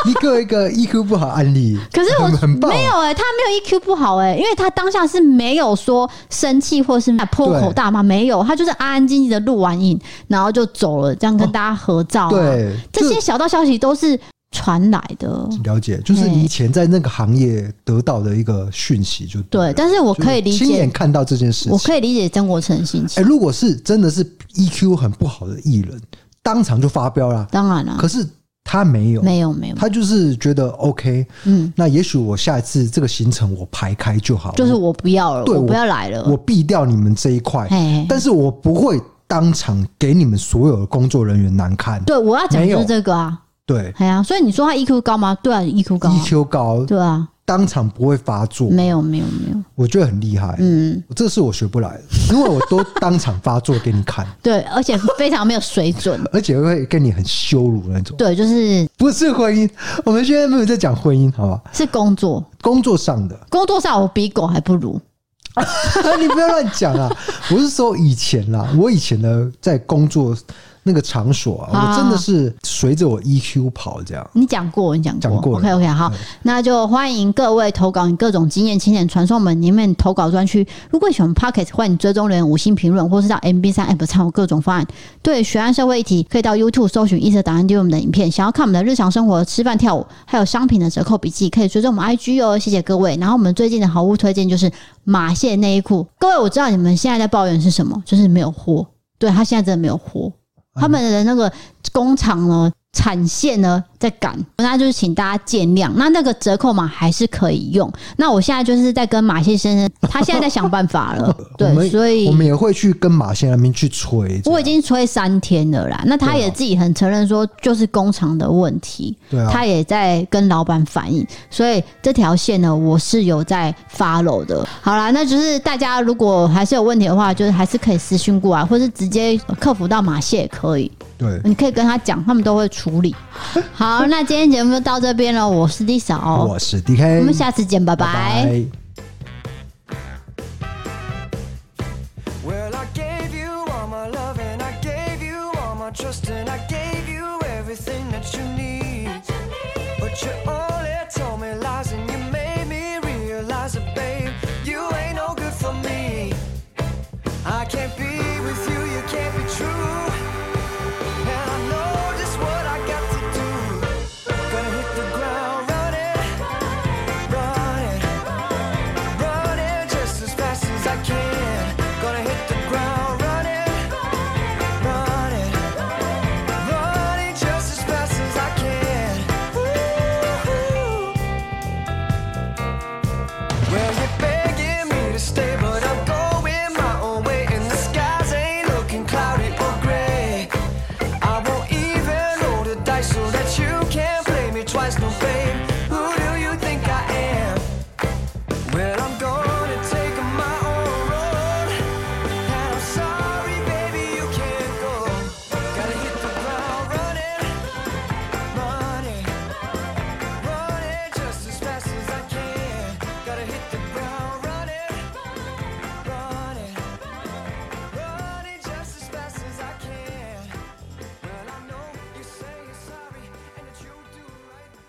你给我一个 EQ 不好案例。可是我很棒，没有哎、欸，他没有 EQ 不好哎、欸，因为他当下是没有说生气或是破口大骂，没有，他就是安安静静的录完影，然后就走了，这样跟大家合照、啊哦。对，这些小道消息都是传来的。了解，就是以前在那个行业得到的一个讯息就对，对。但是我可以理解，亲眼看到这件事情，我可以理解曾国城的心情。哎、欸，如果是真的是 EQ 很不好的艺人，当场就发飙了，当然了。可是。他没有，没有，没有，他就是觉得 OK，嗯，那也许我下一次这个行程我排开就好，就是我不要了，对，我不要来了，我避掉你们这一块，但是我不会当场给你们所有的工作人员难看。对，我要讲的就是这个啊，对，哎呀，所以你说他 EQ 高吗？对啊，EQ 高，EQ 高，对啊。当场不会发作，没有没有没有，我觉得很厉害。嗯，这是我学不来的，因为我都当场发作给你看。对，而且非常没有水准，而且会跟你很羞辱那种。对，就是不是婚姻？我们现在没有在讲婚姻，好吧？是工作，工作上的，工作上我比狗还不如。你不要乱讲啊！我是说以前啦，我以前呢在工作。那个场所啊，我真的是随着我 EQ 跑这样。你讲过，你讲过，讲过。OK OK，好，那就欢迎各位投稿你各种经验，请点传送门里面投稿专区。如果喜欢 Podcast，欢迎追踪人五星评论，或是到 MB 三 App 参考各种方案。对，悬案社会议题，可以到 YouTube 搜寻异色档案，丢我们的影片。想要看我们的日常生活、吃饭、跳舞，还有商品的折扣笔记，可以追踪我们 IG 哦。谢谢各位。然后我们最近的好物推荐就是马蟹内衣裤。各位，我知道你们现在在抱怨是什么，就是没有货。对，他现在真的没有货。他们的那个工厂呢，产线呢在赶，那就是请大家见谅。那那个折扣码还是可以用。那我现在就是在跟马先生，他现在在想办法了。对，所以我们也会去跟马先生那边去催。我已经催三天了啦。那他也自己很承认说，就是工厂的问题。对啊，他也在跟老板反映。所以这条线呢，我是有在 follow 的。好啦，那就是大家如果还是有问题的话，就是还是可以私讯过来，或是直接客服到马蟹也可以。对，你可以跟他讲，他们都会处理。好，那今天节目就到这边了。我是 Lisa，我是 DK，我们下次见，拜拜。拜拜。